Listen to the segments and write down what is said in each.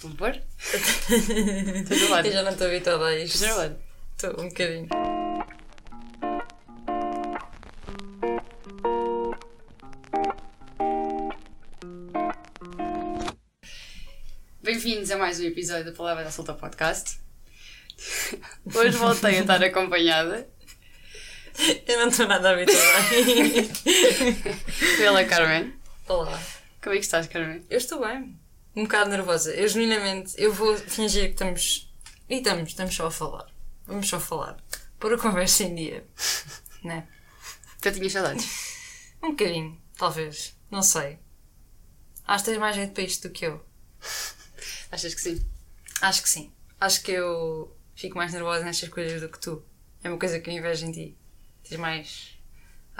Por favor? Eu já não estou habituada a isto. Estou um bocadinho. Bem-vindos a mais um episódio da Palavra da Solta Podcast. Hoje voltei a estar acompanhada Eu não estou nada habituada. pela Carmen. Olá. Como é que estás, Carmen? Eu estou bem. Um bocado nervosa. Eu genuinamente, eu vou fingir que estamos. E estamos, estamos só a falar. Vamos só falar. Pôr a conversa em dia. Né? Já tinhas saudades? Um bocadinho, talvez. Não sei. Acho que tens mais jeito para isto do que eu. Achas que sim? Acho que sim. Acho que eu fico mais nervosa nestas coisas do que tu. É uma coisa que eu invejo em ti. Tens mais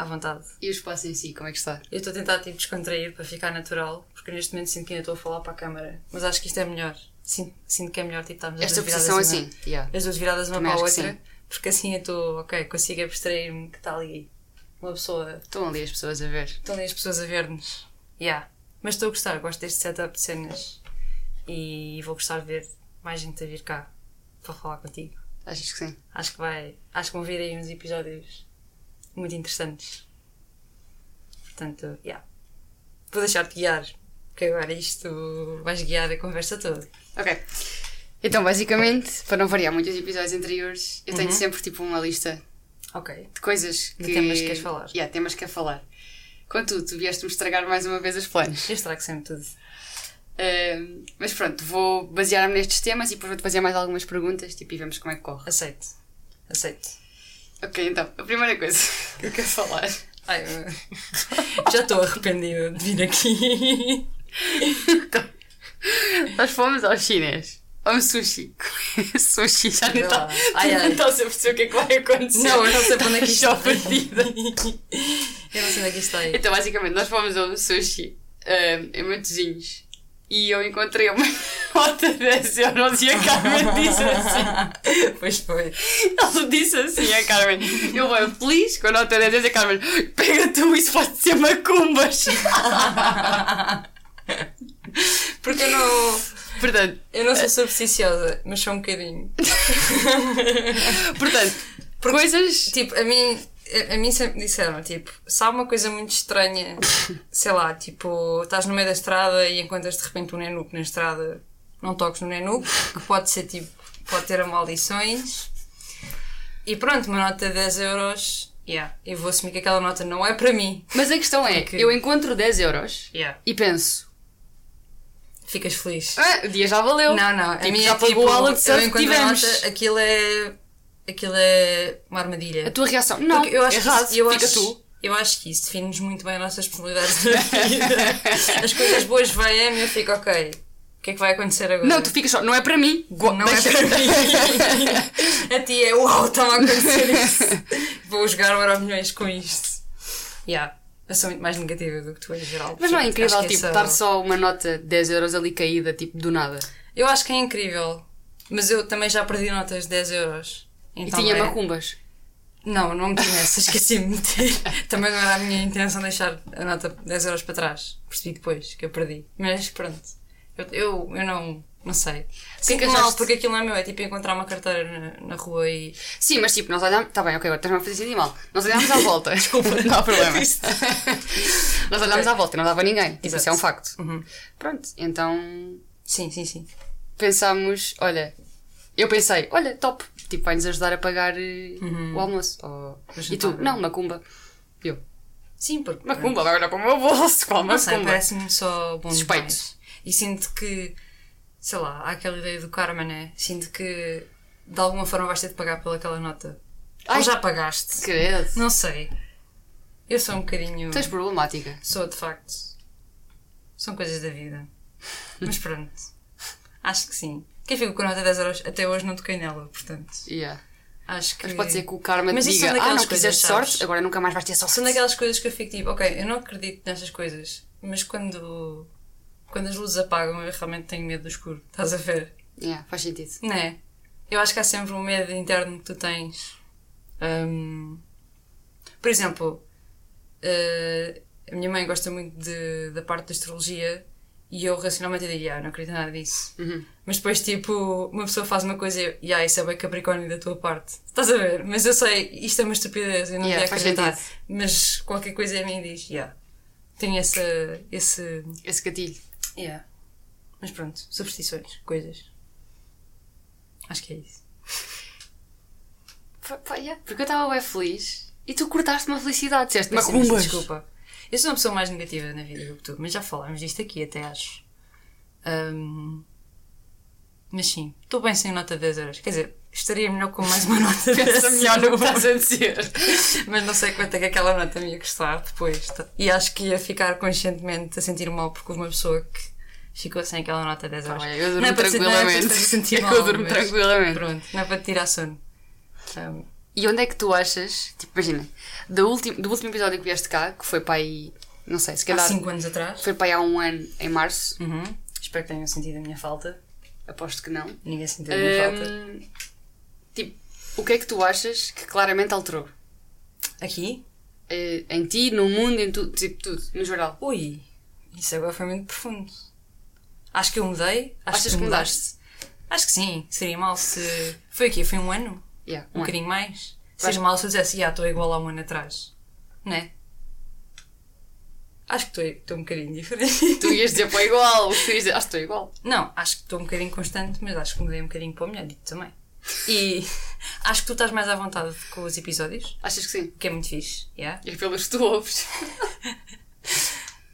à vontade. E o espaço em si, como é que está? Eu estou a tentar tipo, descontrair para ficar natural, porque neste momento sinto que ainda estou a falar para a câmara. Mas acho que isto é melhor. Sinto, sinto que é melhor tipo, estarmos as Esta duas viradas posição uma- assim, yeah. As duas viradas uma Também para a outra, porque assim eu estou, ok, consigo abstrair-me que está ali uma pessoa. Estão ali as pessoas a ver. Estão ali as pessoas a ver-nos. Yeah. Mas estou a gostar, gosto deste setup de cenas e vou gostar de ver mais gente a vir cá para falar contigo. Achas que sim? Acho que vai. Acho que vão vir aí uns episódios muito interessantes. Portanto, yeah. Vou deixar-te guiar. Porque agora isto vais guiar a conversa toda. Ok. Então, basicamente, para não variar muito os episódios anteriores, eu tenho Uhum. sempre tipo uma lista Ok. de coisas que. De temas que queres falar. Yeah, temas que quero falar. Contudo, tu vieste-me estragar mais uma vez os planos. Eu estrago sempre tudo. Ahm, mas pronto, vou basear-me nestes temas e depois vou-te fazer mais algumas perguntas tipo, e vemos como é que corre. Aceito. Aceito. Ok, então, a primeira coisa que eu quero falar. Ai, já estou arrependida de vir aqui. Nós fomos ao chinês. Ao sushi. sushi, já Vai está. Não estás a perceber o que é que vai acontecer. Não, eu não sei para onde é que isto está. perdida. Eu não sei onde é que isto está aí. Então, basicamente, nós fomos ao sushi ahm, em Matosinhos e eu encontrei uma nota de 10 euros e a Carmen disse assim. Pois foi. Ela disse assim a Carmen. Eu vou feliz com a nota de 10 euros e a Carmen. Pega tu, isso pode ser macumbas. Porque eu não. Portanto, Eu não sou supersticiosa, mas sou um bocadinho. portanto coisas. Tipo, a mim, a, a mim sempre disseram, tipo, se há uma coisa muito estranha, sei lá, tipo, estás no meio da estrada e encontras de repente um nenuco na estrada, não toques no nenuco, que pode ser tipo, pode ter maldições. E pronto, uma nota de 10 euros, yeah, eu vou assumir que aquela nota não é para mim. Mas a questão é: Porque- eu encontro 10 euros Yeah. e penso. Ficas feliz. Ah, o dia já valeu. Não, não, a Tipo, minha já é tipo, pagou a aula de eu surf que a tivemos. nota, aquilo é, aquilo é uma armadilha. A tua reação. Não, Porque eu acho errado. que isso, eu Fica acho, tu. Eu acho que isso define-nos muito bem a nossa personalidade na vida. As coisas boas vêm e eu fico, ok, o que é que vai acontecer agora? Não, tu ficas só. Não é para mim. Go- Não é deixa- para mim. a ti é, uau, está-me a acontecer isso. Vou jogar o Milhões com isto. Yeah. Eu sou muito mais negativa do que tu em geral. Mas não é portanto, incrível, que tipo, essa- estar só uma nota de 10 euros ali caída, tipo, do nada. Eu acho que é incrível. Mas eu também já perdi notas de 10 euros. Então e tinha é- macumbas. Não, não meti nessa, esqueci-me de meter. Também não era a minha intenção deixar a nota de 10 euros para trás. Percebi depois que eu perdi. Mas pronto. Eu, eu, eu não, não sei. Sinto que mal, porque aquilo não é meu. É tipo encontrar uma carteira na, na rua e. Sim, mas tipo, nós olhámos. Tá bem, ok, agora estás-me a fazer sentir mal. Nós olhámos à volta. Desculpa, não há problema. nós olhámos à volta e não dava ninguém. Tipo, isso é um facto. Uhum. Pronto, então Sim, sim, sim. pensámos, olha, eu pensei, olha, top, tipo, vai-nos ajudar a pagar eh, o almoço. Ou- E tu, não, macumba. Eu, Sim, porque. macumba, vai olhar para o meu bolso, qual Não sei, macumba? parece-me só bom Suspeito. demais. E sinto que. Sei lá, há aquela ideia do karma, né? Sinto que de alguma forma vais ter de pagar pelaquela nota. Ai. Ou já pagaste? Credo. Não sei. Eu sou um bocadinho. Tens problemática. Sou de facto. São coisas da vida. Mas pronto. Acho que sim. Quem fica com a nota de 10 euros até hoje não toquei nela, portanto. Yeah. Acho que. Mas pode ser que o karma Mas te diga, ah, não quiseste sorte, agora nunca mais vais ter sorte. São daquelas coisas que eu fico tipo, ok, eu não acredito nessas coisas, mas quando. Quando as luzes apagam, eu realmente tenho medo do escuro. Estás a ver? Yeah, faz sentido. Não é? Eu acho que há sempre um medo interno que tu tens. Hum, por exemplo, eh, a minha mãe gosta muito de- da parte da astrologia E eu racionalmente eu digo, ah, não acredito nada disso. Uhum. Mas depois, tipo, uma pessoa faz uma coisa e eu, ah, isso é bem Capricórnio da tua parte. Estás a ver? Mas eu sei, isto é uma estupidez, eu não Yeah, devia acreditar. sentido. Mas qualquer coisa em mim diz, yeah. Tenho essa, esse. Esse gatilho. Yeah. Mas pronto, superstições, coisas. Acho que é isso. Pá, yeah, Porque eu estava bem feliz e tu cortaste uma felicidade, disseste macumbas. Desculpa. Eu sou uma pessoa mais negativa na vida do que tu, mas já falámos disto aqui até acho. Ahm, Mas sim, estou bem sem nota de 10 euros. Quer dizer, estaria melhor com mais uma nota de 10 Pensa melhor no que estás a dizer. Mas não sei quanto é que aquela nota me ia custar depois. tá? E acho que ia ficar conscientemente a sentir mal porque houve uma pessoa que ficou sem aquela nota de 10 euros. Olha, eu durmo Não é para não é para te tranquilamente. fazer sentir mal, eu durmo mas tranquilamente. Pronto, não é para te tirar sono. Ahm, E onde é que tu achas, tipo, imagina, do último, do último episódio que vieste cá, que foi para aí, não sei, se há calhar 5 anos atrás. foi para aí há um ano, em março, Uhum. Espero que tenham sentido a minha falta. aposto que não. Ninguém sentiu a minha falta. Hum, tipo, o que é que tu achas que claramente alterou? Aqui? Eh, em ti, no mundo, em tudo, tipo, tudo, no geral. Ui, isso agora foi muito profundo. Acho que eu mudei. Acho Achas tu que mudaste? Acho que sim. Seria mal se. Foi aqui, foi um ano? Yeah, Um um bocadinho mais? Seria mal se eu dissesse, já, estou igual a um ano atrás. Não é? Acho que estou- um bocadinho diferente. Tu ias dizer para igual, o que tu ias dizer, acho que estou igual. Não, acho que estou um bocadinho constante, mas acho que mudei um bocadinho para o melhor, digo também. E acho que tu estás mais à vontade com os episódios, Achas que sim? que é muito fixe, yeah? E pelos que tu ouves.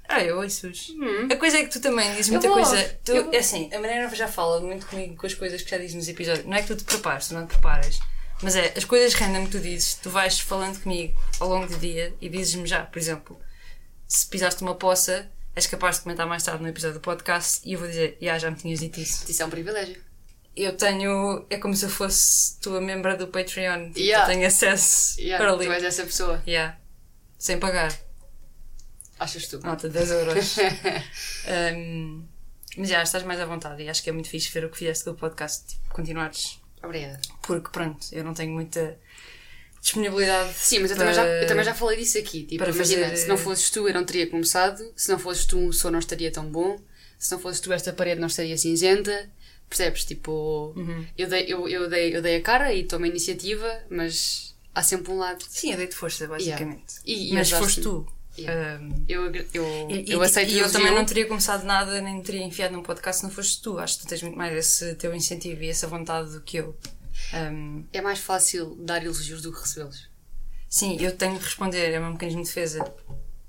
Ah, eu ouço-os. A coisa é que tu também dizes muita coisa. Tu, Eu- É assim, a Mariana já fala muito comigo com as coisas que já dizes nos episódios. Não é que tu te prepares, tu não te preparas. Mas é, as coisas random que tu dizes, tu vais falando comigo ao longo do dia e dizes-me já, por exemplo, se pisaste uma poça, és capaz de comentar mais tarde no episódio do podcast e eu vou dizer, já, já me tinhas dito isso. Isso é um privilégio. Eu tenho. É como se eu fosse tua membra do Patreon. Tipo, Yeah. Eu tenho acesso Yeah, early. tu és essa pessoa. Yeah. Sem pagar. Achas tu? Nota de 10 euros. Um, mas já, estás mais à vontade e acho que é muito fixe ver o que fizeste com o podcast. Tipo, continuares. Obrigada. Porque, pronto, eu não tenho muita disponibilidade. Sim, mas eu, para- também já, eu também já falei disso aqui. Tipo, para imagina, fazer- se não fosses tu, eu não teria começado. Se não fosses tu, o som não estaria tão bom. Se não fosses tu, esta parede não estaria cinzenta. Percebes? Tipo, Uhum. eu, dei, eu, eu, dei, eu dei a cara e tomei a iniciativa, mas há sempre um lado. Sim, eu dei-te força, basicamente. E, e Mas foste tu. Yeah. Um, Eu, eu, e, eu e- aceito e eu também não teria começado nada, nem teria enfiado num podcast se não foste tu. Acho que tu tens muito mais esse teu incentivo e essa vontade do que eu. Um, É mais fácil dar elogios do que recebê-los. Sim, eu tenho de responder, é o meu mecanismo de defesa.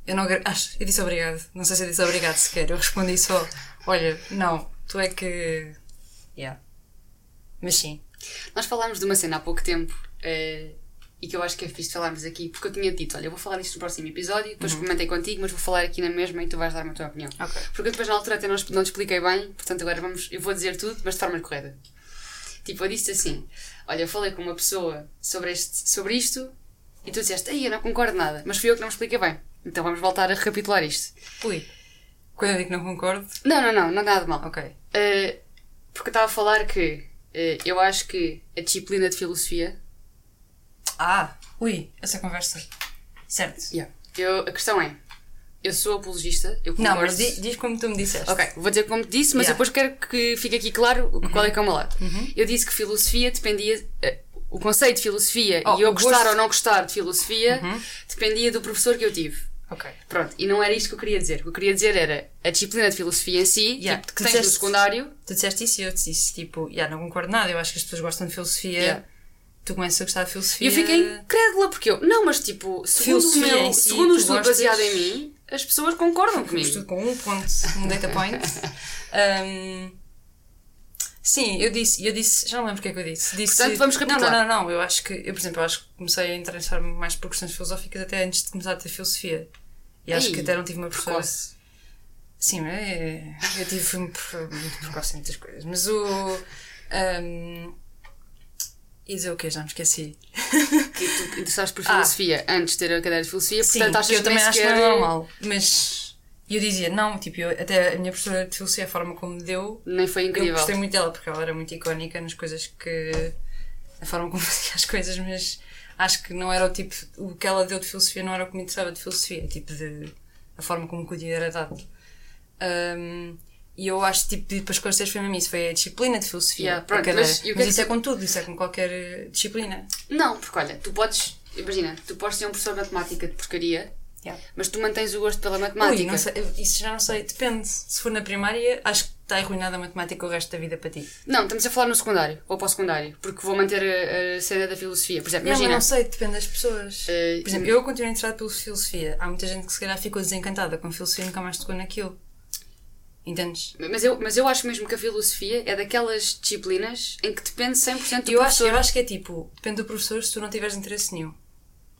Eu não acho, eu disse obrigado. Não sei se eu disse obrigado sequer. Eu respondi só, olha, não, tu é que. Yeah. Mas sim. Nós falámos de uma cena há pouco tempo eh, e que eu acho que é fixe falarmos aqui, porque eu tinha dito: olha, eu vou falar disto no próximo episódio, depois comentei contigo, mas vou falar aqui na mesma e tu vais dar-me a tua opinião. Ok. Porque eu depois na altura até não, não te expliquei bem, portanto agora vamos, eu vou dizer tudo, mas de forma correta. Tipo, eu disse assim: olha, eu falei com uma pessoa sobre, este, sobre isto e tu disseste: ei, eu não concordo nada, mas fui eu que não me expliquei bem. Então vamos voltar a recapitular isto. Ui. Quando eu digo que não concordo. Não, não, não, não nada de mal. Ok. Uh, porque eu estava a falar que uh, eu acho que a disciplina de filosofia. Ah, ui, essa conversa. Certo. Eu, a questão é: eu sou apologista, eu Não, mas di- diz como tu me disseste. Ok, vou dizer como te disse, mas Yeah. depois quero que fique aqui claro qual é que é o meu lado. Eu disse que filosofia dependia. eh, o conceito de filosofia Oh, e eu o gostar gosto- ou não gostar de filosofia dependia do professor que eu tive. Ok. Pronto, e não era isto que eu queria dizer. O que eu queria dizer era a disciplina de filosofia em si, Yeah, tipo, que tu tens no disseste- secundário. Tu disseste isso e eu te disse, tipo, yeah, não concordo nada, eu acho que as pessoas gostam de filosofia. Yeah. Tu começas a gostar de E filosofia. eu fiquei incrédula, porque eu. Não, mas tipo, segundo Filosofia meu. si, segundo o tu estudo gostas- baseado em mim, as pessoas concordam comigo. Estudo com um ponto, um data point. Um, sim, eu disse, eu disse, já não lembro o que é que eu disse. disse Portanto, vamos recapitular. não, não, não, eu acho que, eu por exemplo, eu acho que comecei a interessar-me mais por questões filosóficas até antes de começar a ter filosofia. E acho Ei, que até não tive uma professora. precoce. Sim, é, eu tive muito precoce em muitas coisas. Mas o. Um, e dizer o quê? Já me esqueci. Que tu interessaste por Ah. filosofia antes de ter a cadeira de filosofia, Sim, portanto achas que eu também acho que não é normal. Mas eu dizia, não, tipo, eu, até a minha professora de filosofia, a forma como me deu, Nem foi eu incrível. gostei muito dela, porque ela era muito icónica nas coisas que. a forma como fazia as coisas, mas acho que não era o tipo. o que ela deu de filosofia não era o que me interessava de filosofia, tipo, de. a forma como o conteúdo era dado. Ahm, E eu acho tipo, para esclarecer foi mesmo isso, foi a disciplina de filosofia. Yeah, pronto, a cadeira. mas que Mas é que isso é com tudo, isso é com qualquer eh, disciplina. Não, porque olha, tu podes. Imagina, tu podes ser um professor de matemática de porcaria, Yeah. mas tu mantens o gosto pela Ui, matemática. não sei, isso já não sei, depende. Se for na primária, acho que está arruinada a matemática o resto da vida para ti. Não, estamos a falar no secundário, ou para o secundário, porque vou manter a, a cena da filosofia. Por exemplo, Não, mas imagina. não sei, depende das pessoas. Eh, Por exemplo, eu continuo interessado pela filosofia. Há muita gente que se calhar ficou desencantada com filosofia e nunca mais tocou naquilo. Entendes? Mas eu, mas eu acho mesmo que a filosofia é daquelas disciplinas em que depende 100% do Eu acho, professor. eu acho que é tipo, depende do professor se tu não tiveres interesse nenhum.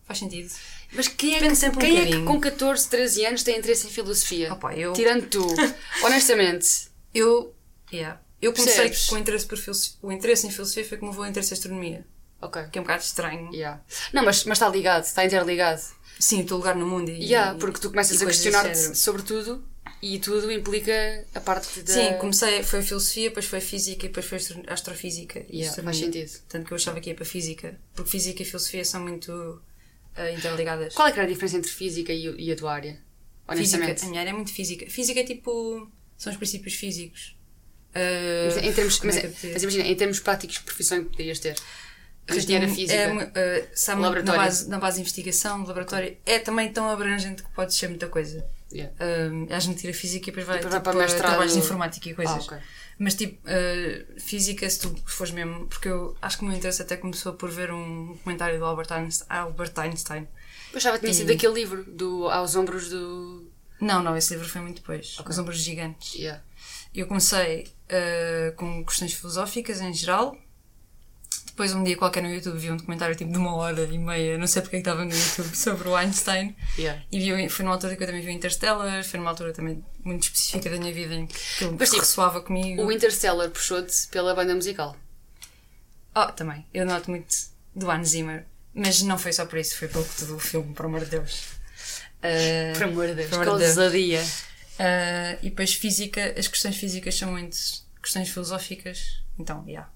Faz sentido? Mas quem, é que, um quem é que com 14, 13 anos tem interesse em filosofia? Opa, eu- Tirando tu. Honestamente. Eu, yeah. eu comecei Percebes? com o interesse, por filosofia, o interesse em filosofia foi como o interesse em astronomia. Ok. Que é um bocado estranho. Yeah. Não, mas, mas está ligado, está interligado. Sim, o teu lugar no mundo. E, Yeah, porque tu começas a questionar-te sobre tudo e tudo implica a parte da. Sim, comecei, foi filosofia, depois foi física e depois foi astro- astrofísica. e Yeah, faz sentido. Tanto que eu achava que ia para física. Porque física e filosofia são muito eh, interligadas. Qual é que era a diferença entre física e, e a tua área? Física, Honestamente. a minha área é muito física. Física é tipo. são os princípios físicos. Eh, Mas, em termos, como mas, é mas imagina, em termos práticos, que profissão que poderias ter? Engenheira física. É, eh, sabe, na, Laboratório. base, na base de investigação, laboratório, é também tão abrangente que pode ser muita coisa. Yeah. Um, a gente tira física e depois vai, depois vai tipo, para a mestrado. trabalhos de informática e coisas. Ah, ok. Mas tipo, uh, física, se tu fores mesmo, porque eu acho que o meu interesse até começou por ver um comentário do Albert Einstein. Albert Einstein. Eu achava que tinha sido aquele livro do Aos Ombros do. Não, não, esse livro foi muito depois. Os Ombros Gigantes. Yeah. Eu comecei uh, com questões filosóficas em geral. Depois, um dia qualquer no YouTube, vi um documentário tipo de uma hora e meia, não sei porque é que estava no YouTube, sobre o Einstein. Yeah. E vi, foi numa altura que eu também vi o Interstellar, foi numa altura também muito específica da minha vida em que aquilo Mas, tipo, ressoava comigo. O Interstellar puxou-te pela banda musical. Oh, também. Eu noto muito do Hans Zimmer. Mas não foi só por isso, foi pelo que todo o filme, por amor de Deus. Uh, Por amor de Deus, por que ousadia. Uh, e depois física, as questões físicas são muito questões filosóficas. Então, yeah.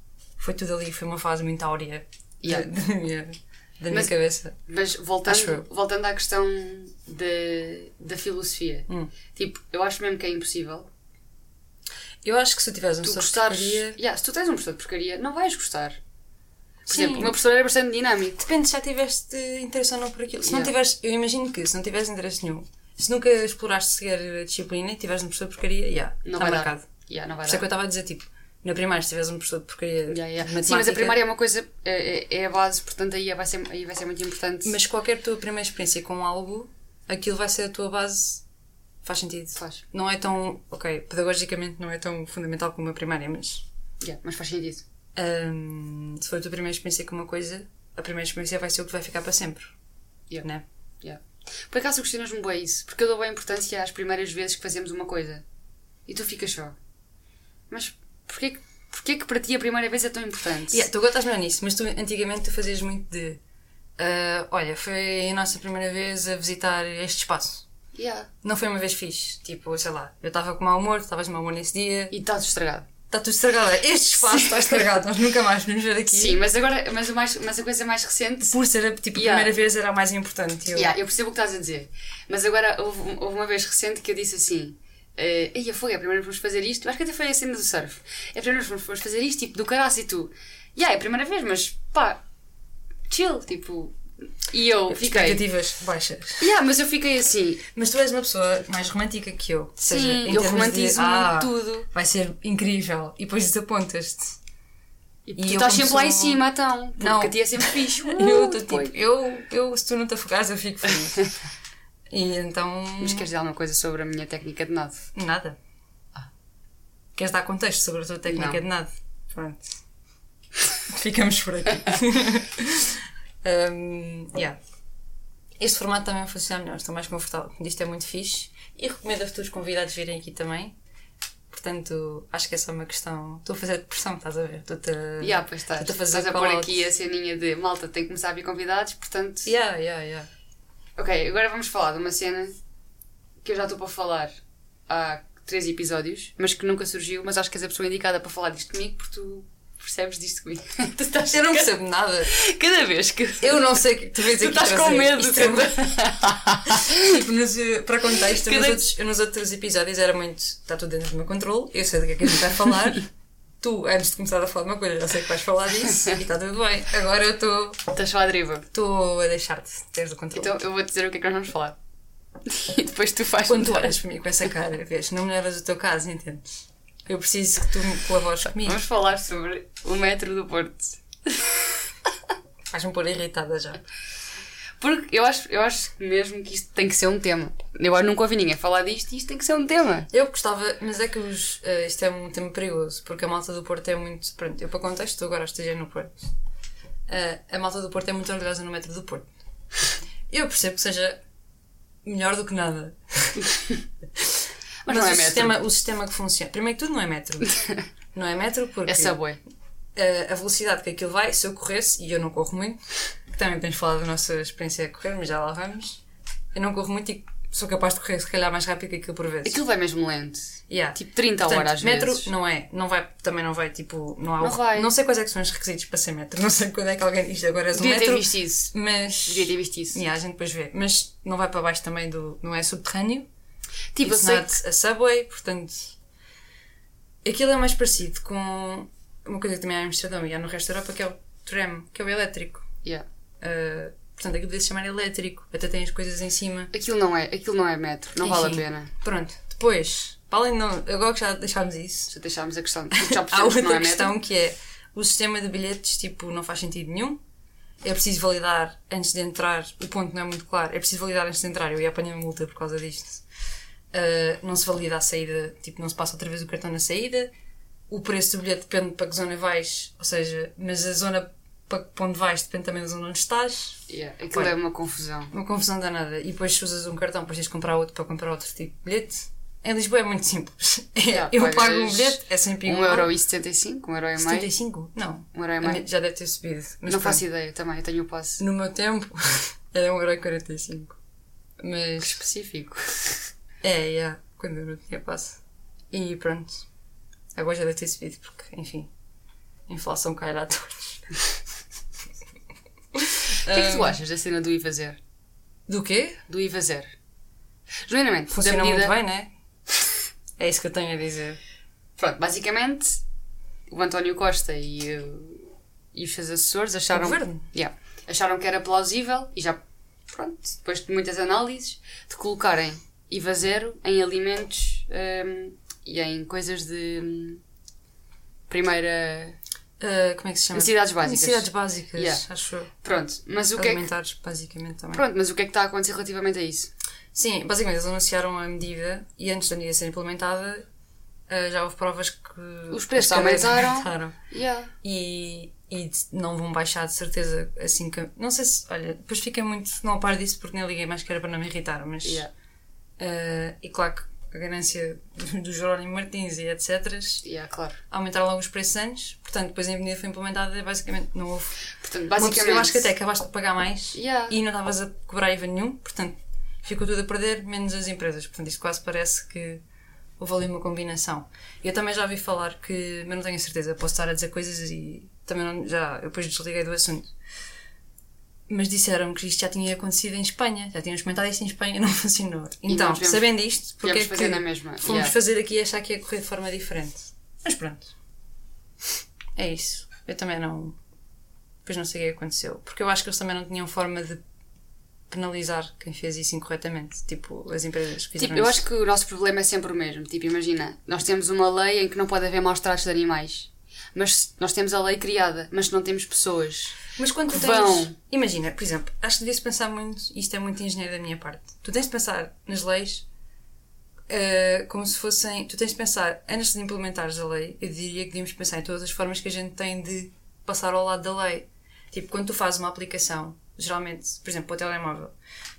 Foi tudo ali, foi uma fase muito áurea Yeah. da, da minha, da minha Mas- cabeça. Mas voltando, voltando à questão de, da filosofia, Hum. tipo, eu acho mesmo que é impossível Eu acho que se tu tiveres um professor de gostares. porcaria- Yeah, se tu tens um professor de porcaria, não vais gostar. Por Sim. exemplo, o meu professor era bastante dinâmico. Depende se já tiveste interesse ou não por aquilo. Se não Yeah. tiveres, eu imagino que se não tiveres interesse nenhum, se nunca exploraste sequer a disciplina e tiveres um professor de porcaria, yeah, Não está vai marcado. dar. Yeah, não Por vai isso é que eu estava a dizer, tipo, na primária, se tiveres um professor de porcaria Yeah, yeah. de Sim, mas a primária é uma coisa, é, é- é a base, portanto aí vai ser, aí vai ser muito importante. Mas qualquer tua primeira experiência com algo, aquilo vai ser a tua base. Faz sentido. Faz. Não é tão. Ok, pedagogicamente não é tão fundamental como a primária, mas. Yeah, mas faz sentido. hum, se for a tua primeira experiência com uma coisa, a primeira experiência vai ser o que vai ficar para sempre. Yeah. Né? Yeah. Por acaso questionas-me bem isso, porque eu dou bem importância às primeiras vezes que fazemos uma coisa. E tu ficas só. Mas porquê, que- porquê que para ti a primeira vez é tão importante? Yeah, tu agora estás melhor nisso, mas tu antigamente tu fazias muito de. ah, olha, foi a nossa primeira vez a visitar este espaço. Yeah. Não foi uma vez fixe. Tipo, sei lá, eu estava com mau humor, tu estavas de mau humor nesse dia. E está tudo estragado. Está tudo estragado. Este espaço está estragado, nós nunca mais vamos ver aqui. Sim, mas agora, mas, o mais, mas a coisa mais recente. Por ser tipo, a Yeah. primeira vez era a mais importante. Eu, Yeah, eu percebo o que estás a dizer. Mas agora houve, houve uma vez recente que eu disse assim. Uh, Ei, foi a primeira vez que vamos fazer isto. Acho que até foi a cena do surf. É a primeira vez que vamos fazer isto, tipo, do caraço e tu. Yeah, é a primeira vez, mas pá, chill, tipo. E eu fiquei. Expectativas baixas. Yeah, mas eu fiquei assim. Mas tu és uma pessoa mais romântica que eu. Seja, Sim, em eu romantizo de, ah, tudo. Vai ser incrível. E depois desapontas-te. E, E tu estás sempre lá em cima, então. Porque Não. a ti é sempre fixe. Eu Uh, depois. tipo, eu, eu, se tu não te afogares, eu fico feliz. e então. Mas queres dizer alguma coisa sobre a minha técnica de nada? Nada. Queres dar contexto sobre a tua técnica Ah. Não. de nada? Pronto. Ficamos por aqui. um, yeah. Este formato também funciona melhor, estou mais confortável. Isto é muito fixe e recomendo a futuros convidados virem aqui também. Portanto, acho que é só uma questão. Estou a fazer pressão, estás a ver? Estou-te a. Yeah, pois estás. Estou a fazer estás a pôr aqui a ceninha de malta, tem que começar a vir convidados, portanto. Yeah, yeah, yeah. Ok, agora vamos falar de uma cena que eu já estou para falar há três episódios, mas que nunca surgiu, mas acho que és a pessoa indicada para falar disto comigo porque tu percebes disto comigo. tu estás Eu não percebo nada. Cada vez que. Eu não sei que tu vês Tu aqui estás com medo. Isto é uma- tipo, nos, eh, para contexto, Cada- nos, outros, eu nos outros episódios era muito. Está tudo dentro do meu controle, eu sei do que é que a gente vai falar. tu, antes de começar a falar de uma coisa, já sei que vais falar disso e está tudo bem. Agora eu estou Estás só à deriva. estou a deixar-te ter o controle. Então eu vou dizer o que é que nós vamos falar. E depois tu fazes. Quando tu olhas para mim com essa cara, vês, não melhoras o teu caso, entendes? Eu preciso que tu me colabores comigo. Vamos falar sobre o metro do Porto. Vais-me pôr irritada já. Porque eu acho, eu acho mesmo que isto tem que ser um tema. Eu nunca ouvi ninguém falar disto e isto tem que ser um tema. Eu gostava, mas é que os, eh, isto é um tema perigoso, porque a malta do Porto é muito. Pronto, eu para contexto, agora esteja no Porto. Eh, a malta do Porto é muito orgulhosa no metro do Porto. Eu percebo que seja melhor do que nada. Mas, não o, é metro. sistema, o sistema que funciona. Primeiro que tudo, não é metro. Não é metro porque É subway. a, a velocidade que aquilo vai, se eu corresse, e eu não corro muito, também temos falado da nossa experiência a correr, mas já lá vamos. Eu não corro muito e sou capaz de correr, se calhar, mais rápido que aquilo por vezes. Aquilo vai mesmo lento. Yeah. Tipo 30 Portanto, horas às metro vezes. não é, não vai, também não vai, tipo, não há Não o- vai. não sei quais é que são os requisitos para ser metro, não sei quando é que alguém diz agora és um Devia ter metro, visto isso. mas Devia ter visto isso. Yeah, a gente depois vê, mas não vai para baixo também do, não é subterrâneo, Tipo, it's sei not a subway, portanto, aquilo é mais parecido com uma coisa que também há em Amsterdão e há no resto da Europa que é o tram, que é o elétrico. que. Yeah. Uh, portanto, aquilo deve se chamar elétrico, até tem as coisas em cima. Aquilo, não é, aquilo não é metro. Não vale a Enfim. pena. Pronto, depois, para além de não, agora que já deixámos isso, Já deixámos a questão. Já Há percebemos que outra não é metro. questão que é o sistema de bilhetes, tipo, não faz sentido nenhum. É preciso validar antes de entrar. O ponto não é muito claro. É preciso validar antes de entrar. Eu ia apanhar uma multa por causa disto. Uh, não se valida a saída, tipo, não se passa outra vez o cartão na saída. O preço do bilhete depende para que zona vais, ou seja, mas a zona para onde vais depende também da zona onde estás. Yeah. Aquilo é uma confusão. Uma confusão danada. E depois se usas um cartão, depois tens de comprar outro para comprar outro tipo de bilhete. Em Lisboa é muito simples. Yeah, eu pago um bilhete, é sempre igual. 1,75€, 1,5€, 75? Não. 1,5€. Já deve ter subido. Mas Não pronto. faço ideia também, eu tenho o passe. No meu tempo era 1,45€. Mas Específico. é, é, quando eu não tinha passe. E pronto. Agora já deve ter subido, porque, enfim, a inflação cai a todos. O que é que tu achas da cena do IVA zero? Do quê? Do IVA zero? Genuinamente, Funciona da medida... muito bem, né? É isso que eu tenho a dizer. Pronto, basicamente, o António Costa e, uh, e os seus assessores acharam... O governo? Yeah, acharam que era plausível e já, pronto, depois de muitas análises, de colocarem IVA zero em alimentos um, e em coisas de hum, primeira... Ah, como é que se chama? Necessidades básicas. Necessidades básicas, Yeah. acho eu. Pronto, mas o que é que... Basicamente, também. Pronto, mas o que é que está a acontecer relativamente a isso? Sim, basicamente eles anunciaram a medida e antes da medida ser implementada ah, já houve provas que Os preços aumentaram. aumentaram. Yeah. e, e não vão baixar de certeza assim que. Não sei se. Olha, depois fiquei muito. Não a par disso porque nem liguei mais que era para não me irritar, mas. Yeah. ah, e claro que a ganância do Jerónimo Martins e etc. Yeah, claro. aumentaram logo os preços antes, portanto, depois a medida foi implementada e basicamente não houve. Portanto, basicamente... eu acho que até acabaste de pagar mais Yeah. e não estavas a cobrar IVA nenhum, portanto ficou tudo a perder, menos as empresas. Portanto, isto quase parece que houve ali uma combinação. Eu também já ouvi falar que, mas não tenho a certeza, posso estar a dizer coisas e também não, já, eu depois desliguei do assunto. Mas disseram que isto já tinha acontecido em Espanha, já tínhamos comentado isto em Espanha não funcionou. Então, sabendo isto, porque é fazer que fomos yeah. fazer aqui e achar que ia correr de forma diferente. Mas pronto. É isso. Eu também não. Depois não sei o que aconteceu. Porque eu acho que eles também não tinham forma de penalizar quem fez isso incorretamente. Tipo, as empresas que fizeram Tipo, eu isso. acho que o nosso problema é sempre o mesmo. Tipo, imagina, nós temos uma lei em que não pode haver maus tratos de animais. Mas nós temos a lei criada, mas não temos pessoas. Mas quando tu tens. vão. Imagina, por exemplo, acho que devias pensar muito. Isto é muito engenheiro da minha parte. Tu tens de pensar nas leis eh, como se fossem. Tu tens de pensar, antes de implementares a lei, eu diria que devíamos pensar em todas as formas que a gente tem de passar ao lado da lei. Tipo, quando tu fazes uma aplicação, geralmente, por exemplo, para o telemóvel,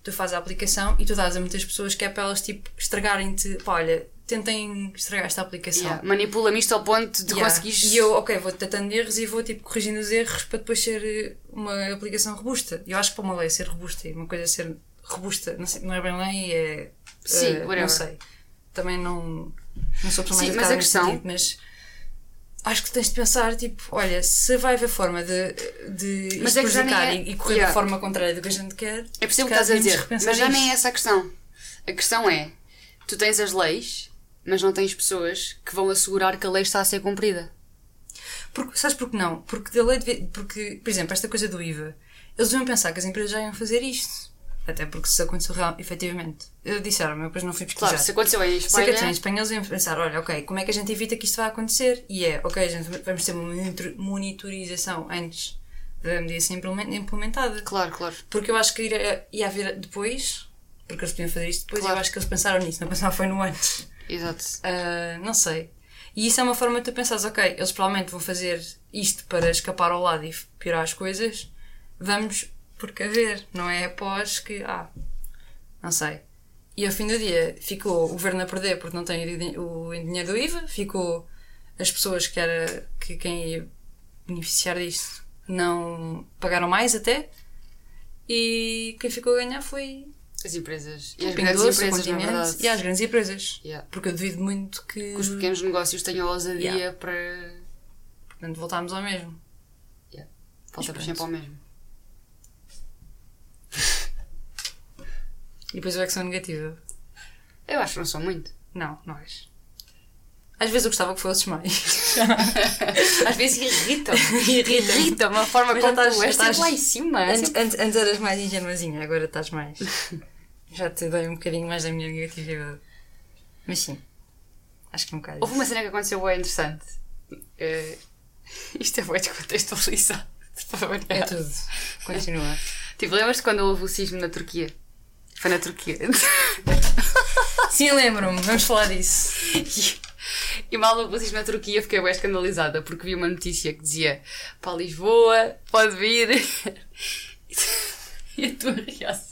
tu fazes a aplicação e tu dás a muitas pessoas que é para elas, tipo, estragarem-te. Pá, olha, tentem estragar esta aplicação. Yeah. Manipula-me isto ao ponto de Yeah. conseguires. E eu, ok, vou tentando erros e vou tipo corrigindo os erros para depois ser eh, uma aplicação robusta. Eu acho que para uma lei ser robusta e uma coisa ser robusta, não, sei, não é bem lei, é. Sim, whatever. não sei. Também não, não sou pessoa mais Sim, mas a questão- sentido, mas acho que tens de pensar, tipo, olha, se vai haver forma de, de Mas é prejudicar é- e, correr Yeah. da forma contrária do que a gente quer. Eu percebo o que estás a dizer, mas já nem é essa a questão. A questão é: tu tens as leis, mas não tens pessoas que vão assegurar que a lei está a ser cumprida. Porque, sabes porquê não? Porque da lei devia- porque, por exemplo, esta coisa do IVA, eles deviam pensar que as empresas já iam fazer isto. Até porque se aconteceu real, efetivamente. Eu disseram, eu depois não fui pesquisar. Claro, se aconteceu em Se Espanha. aconteceu em Espanha, eles iam pensar, olha, ok, como é que a gente evita que isto vá acontecer? E é, ok, a gente vamos ter uma monitor- monitorização antes da medida ser implemen- implementada. Claro, claro. Porque eu acho que ia, ia haver depois, porque eles podiam fazer isto depois, Claro. eu acho que eles pensaram nisso, não pensaram foi no antes. Exato. Ah, não sei. E isso é uma forma de tu pensares, ok, eles provavelmente vão fazer isto para escapar ao lado e piorar as coisas, vamos precaver, não é após que, ah, não sei. E ao fim do dia ficou o governo a perder porque não tem o din- o dinheiro do IVA, ficou as pessoas que, era, que quem ia beneficiar disto não pagaram mais até, e quem ficou a ganhar foi As empresas. E as grandes empresas, na Continente verdade. e as grandes empresas. Yeah. Porque eu duvido muito que. Que os pequenos negócios tenham ousadia Yeah. para. Portanto, voltámos ao mesmo. Volta para pronto. sempre ao mesmo. E depois eu é que sou negativa. Eu acho que não sou muito. Não, nós. Às vezes eu gostava que fosses mais. Às vezes irrita. Irrita. Irrita uma forma como estás- tu és estás- lá em cima. é antes, sempre- antes, antes eras mais ingenuazinha, agora estás mais. Já te dei um bocadinho mais da minha negatividade. Mas sim. Acho que é um bocado. Houve uma cena que aconteceu bem interessante. Eh, isto é bem descontextualizado. É tudo. Continua. Tipo, lembras-te quando houve o sismo na Turquia? Foi na Turquia. Sim, lembro-me. Vamos falar disso. E, e mal houve o sismo na Turquia, fiquei bem escandalizada porque vi uma notícia que dizia para Lisboa, pode vir. E a tua reação?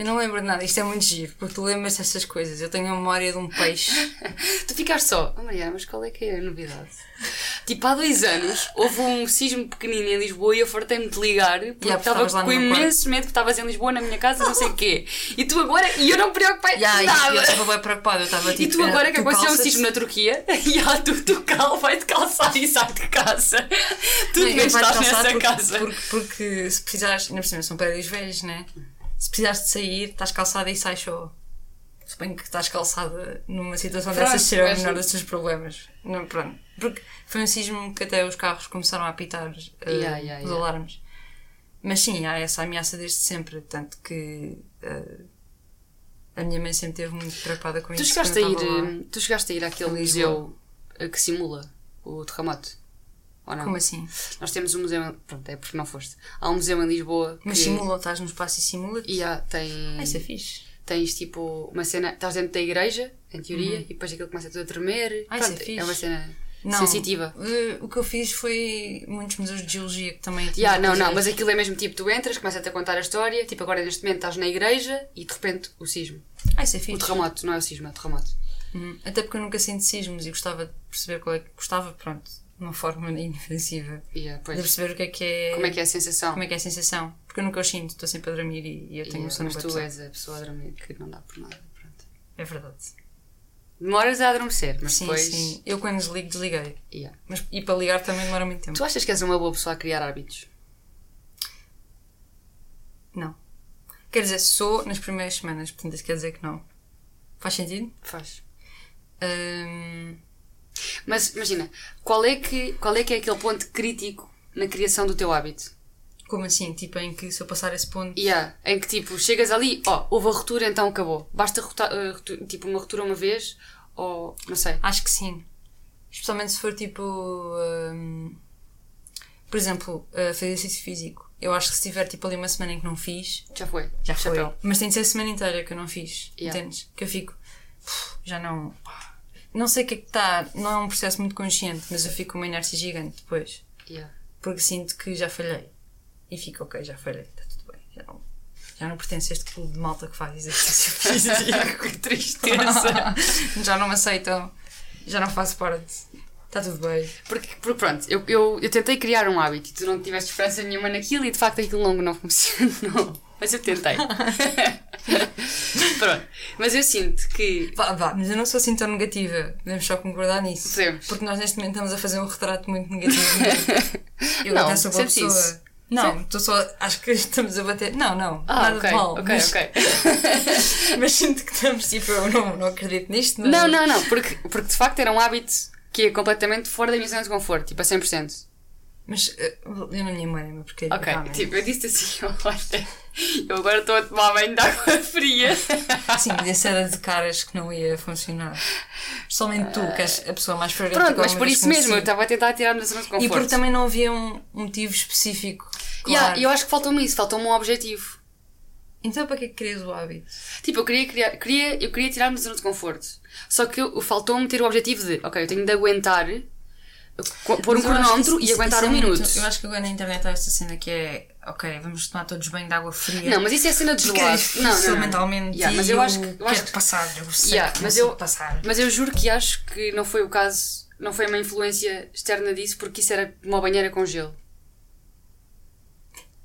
Eu não lembro de nada. Isto é muito giro, porque tu lembras dessas coisas. Eu tenho a memória de um peixe. Tu ficaste só, oh Mariana, mas qual é que é a novidade? Tipo, há dois anos houve um sismo pequenino em Lisboa e eu fartei-me de ligar porque Yeah, porque estava com imenso medo que estavas em Lisboa, na minha casa, não sei o quê. E tu agora, e eu não me preocupei Yeah, nada. eu estava bem preocupada. Eu estava tipo. E tu agora que aconteceu um sismo na Turquia e há tu, tu cal, vai-te calçar e sai de casa. Tu devias estar calçar nessa porque, casa. Porque, porque se precisares, ainda por cima são prédios velhos, né? Se precisares de sair, estás calçada e sai show. Suponho que estás calçada numa situação Pronto, dessas será o menor dos teus problemas. Não, pronto. Porque foi um sismo que até os carros começaram a apitar eh, Yeah, yeah, os yeah. alarmes. Mas sim, há essa ameaça desde sempre. Tanto que eh, a minha mãe sempre esteve muito preocupada com Tu isso. chegaste, a ir, lá. eh, tu chegaste a ir àquele museu que simula o terremoto? Ou não? Como assim? Nós temos um museu. Pronto, é porque não foste. Há um museu em Lisboa. Mas que, simula, estás no espaço e simula E há, tem. Ah, isso é fixe. tens tipo uma cena. Estás dentro da igreja, em teoria, e depois aquilo começa tudo a tremer. Uhum. Ah, isso é Pronto, fixe. uma cena Não, sensitiva. eh, o que eu fiz foi muitos museus de geologia que também tinham. Yeah, não, não, mas aquilo é mesmo tipo, tu entras, começa-te a contar a história, tipo, agora neste momento estás na igreja e de repente o sismo. Ah, isso é O fixe. terremoto, não é o sismo, é o terremoto. Uhum. Até porque eu nunca sinto sismos e gostava de perceber qual é que. Gostava, pronto, uma forma inofensiva. Yeah, De pois. perceber o que é que é. Como é que é a sensação? Como é que é a sensação. Porque eu nunca os sinto, estou sempre a dormir e, e eu tenho Yeah, um sono mas tu és a pessoa a dormir que não dá por nada. Pronto. É verdade. Demoras a adormecer, mas sim, depois. sim. Eu quando desligo, desliguei. Yeah. Mas, e para ligar também demora muito tempo. Tu achas que és uma boa pessoa a criar hábitos? Não. Quer dizer, sou nas primeiras semanas, portanto isso quer dizer que não. Faz sentido? Faz. Hum, Mas imagina, qual é, que, qual é que é aquele ponto crítico na criação do teu hábito? como assim? Tipo, em que se eu passar esse ponto. Yeah, em que tipo, chegas ali, ó, houve a ruptura, então acabou. Basta rotu- tipo uma ruptura uma vez, ou não sei. Acho que sim. Especialmente se for tipo. hum, por exemplo, uh, fazer exercício físico. Eu acho que se tiver tipo ali uma semana em que não fiz, Já foi. já foi. Chapéu. Mas tem de ser a semana inteira que eu não fiz. Yeah. Entendes? Que eu fico. "Uf, Já não. Não sei o que é que está. Não é um processo muito consciente, mas eu fico com uma inércia gigante depois. Yeah. Porque sinto que já falhei. E fico, ok, já falhei, está tudo bem. Já não, já não pertence a este clube de malta que faz exercício físico. que tristeza. já não me aceitam. Já não faço parte. Está tudo bem. Porque, porque pronto, eu, eu, eu tentei criar um hábito e tu não tiveste esperança nenhuma naquilo e de facto aquilo longo não funcionou. Mas eu tentei. Pronto. Mas eu sinto que. Vá, vá, mas eu não sou assim tão negativa. Podemos só concordar nisso. Podemos. Porque nós neste momento estamos a fazer um retrato muito negativo. eu Não, até sou boa pessoa. isso? Não, estou só. Acho que estamos a bater. Não, não. Ah, nada ok, de mal. ok, mas, ok. mas sinto que estamos tipo, eu não, não acredito nisto. Mas... Não, não, não, porque, porque de facto era um hábito que é completamente fora da minha zona de conforto, tipo a 100%. Mas eh, eu não me memória, mas porque. Ok, realmente. tipo, eu disse assim: olha, eu agora estou a tomar banho de água fria. Sim, desse era de caras que não ia funcionar. Principalmente tu, que és a pessoa mais friorenta Pronto, mas por isso mesmo, eu estava a tentar tirar-me da zona de conforto. E porque também não havia um motivo específico. Yeah, Claro. eu acho que faltou-me isso, faltou-me um objetivo. Então para que é que querias o hábito? Tipo, eu queria, criar, queria, eu queria tirar-me da zona de conforto. Só que faltou-me ter o objetivo de, ok, eu tenho de aguentar, pôr um eu cronómetro isso- e aguentar um é muito- minuto. eu acho que agora na internet há esta cena que é ok, vamos tomar todos banho de água fria. Não, mas isso é cena de é gelado. difícil Não, não, não. mentalmente. Yeah, mas e eu acho que. Eu quero acho que passar, eu sei Yeah, que mas eu- passar. Mas eu juro que acho que não foi o caso, não foi uma influência externa disso, porque isso era uma banheira com gelo.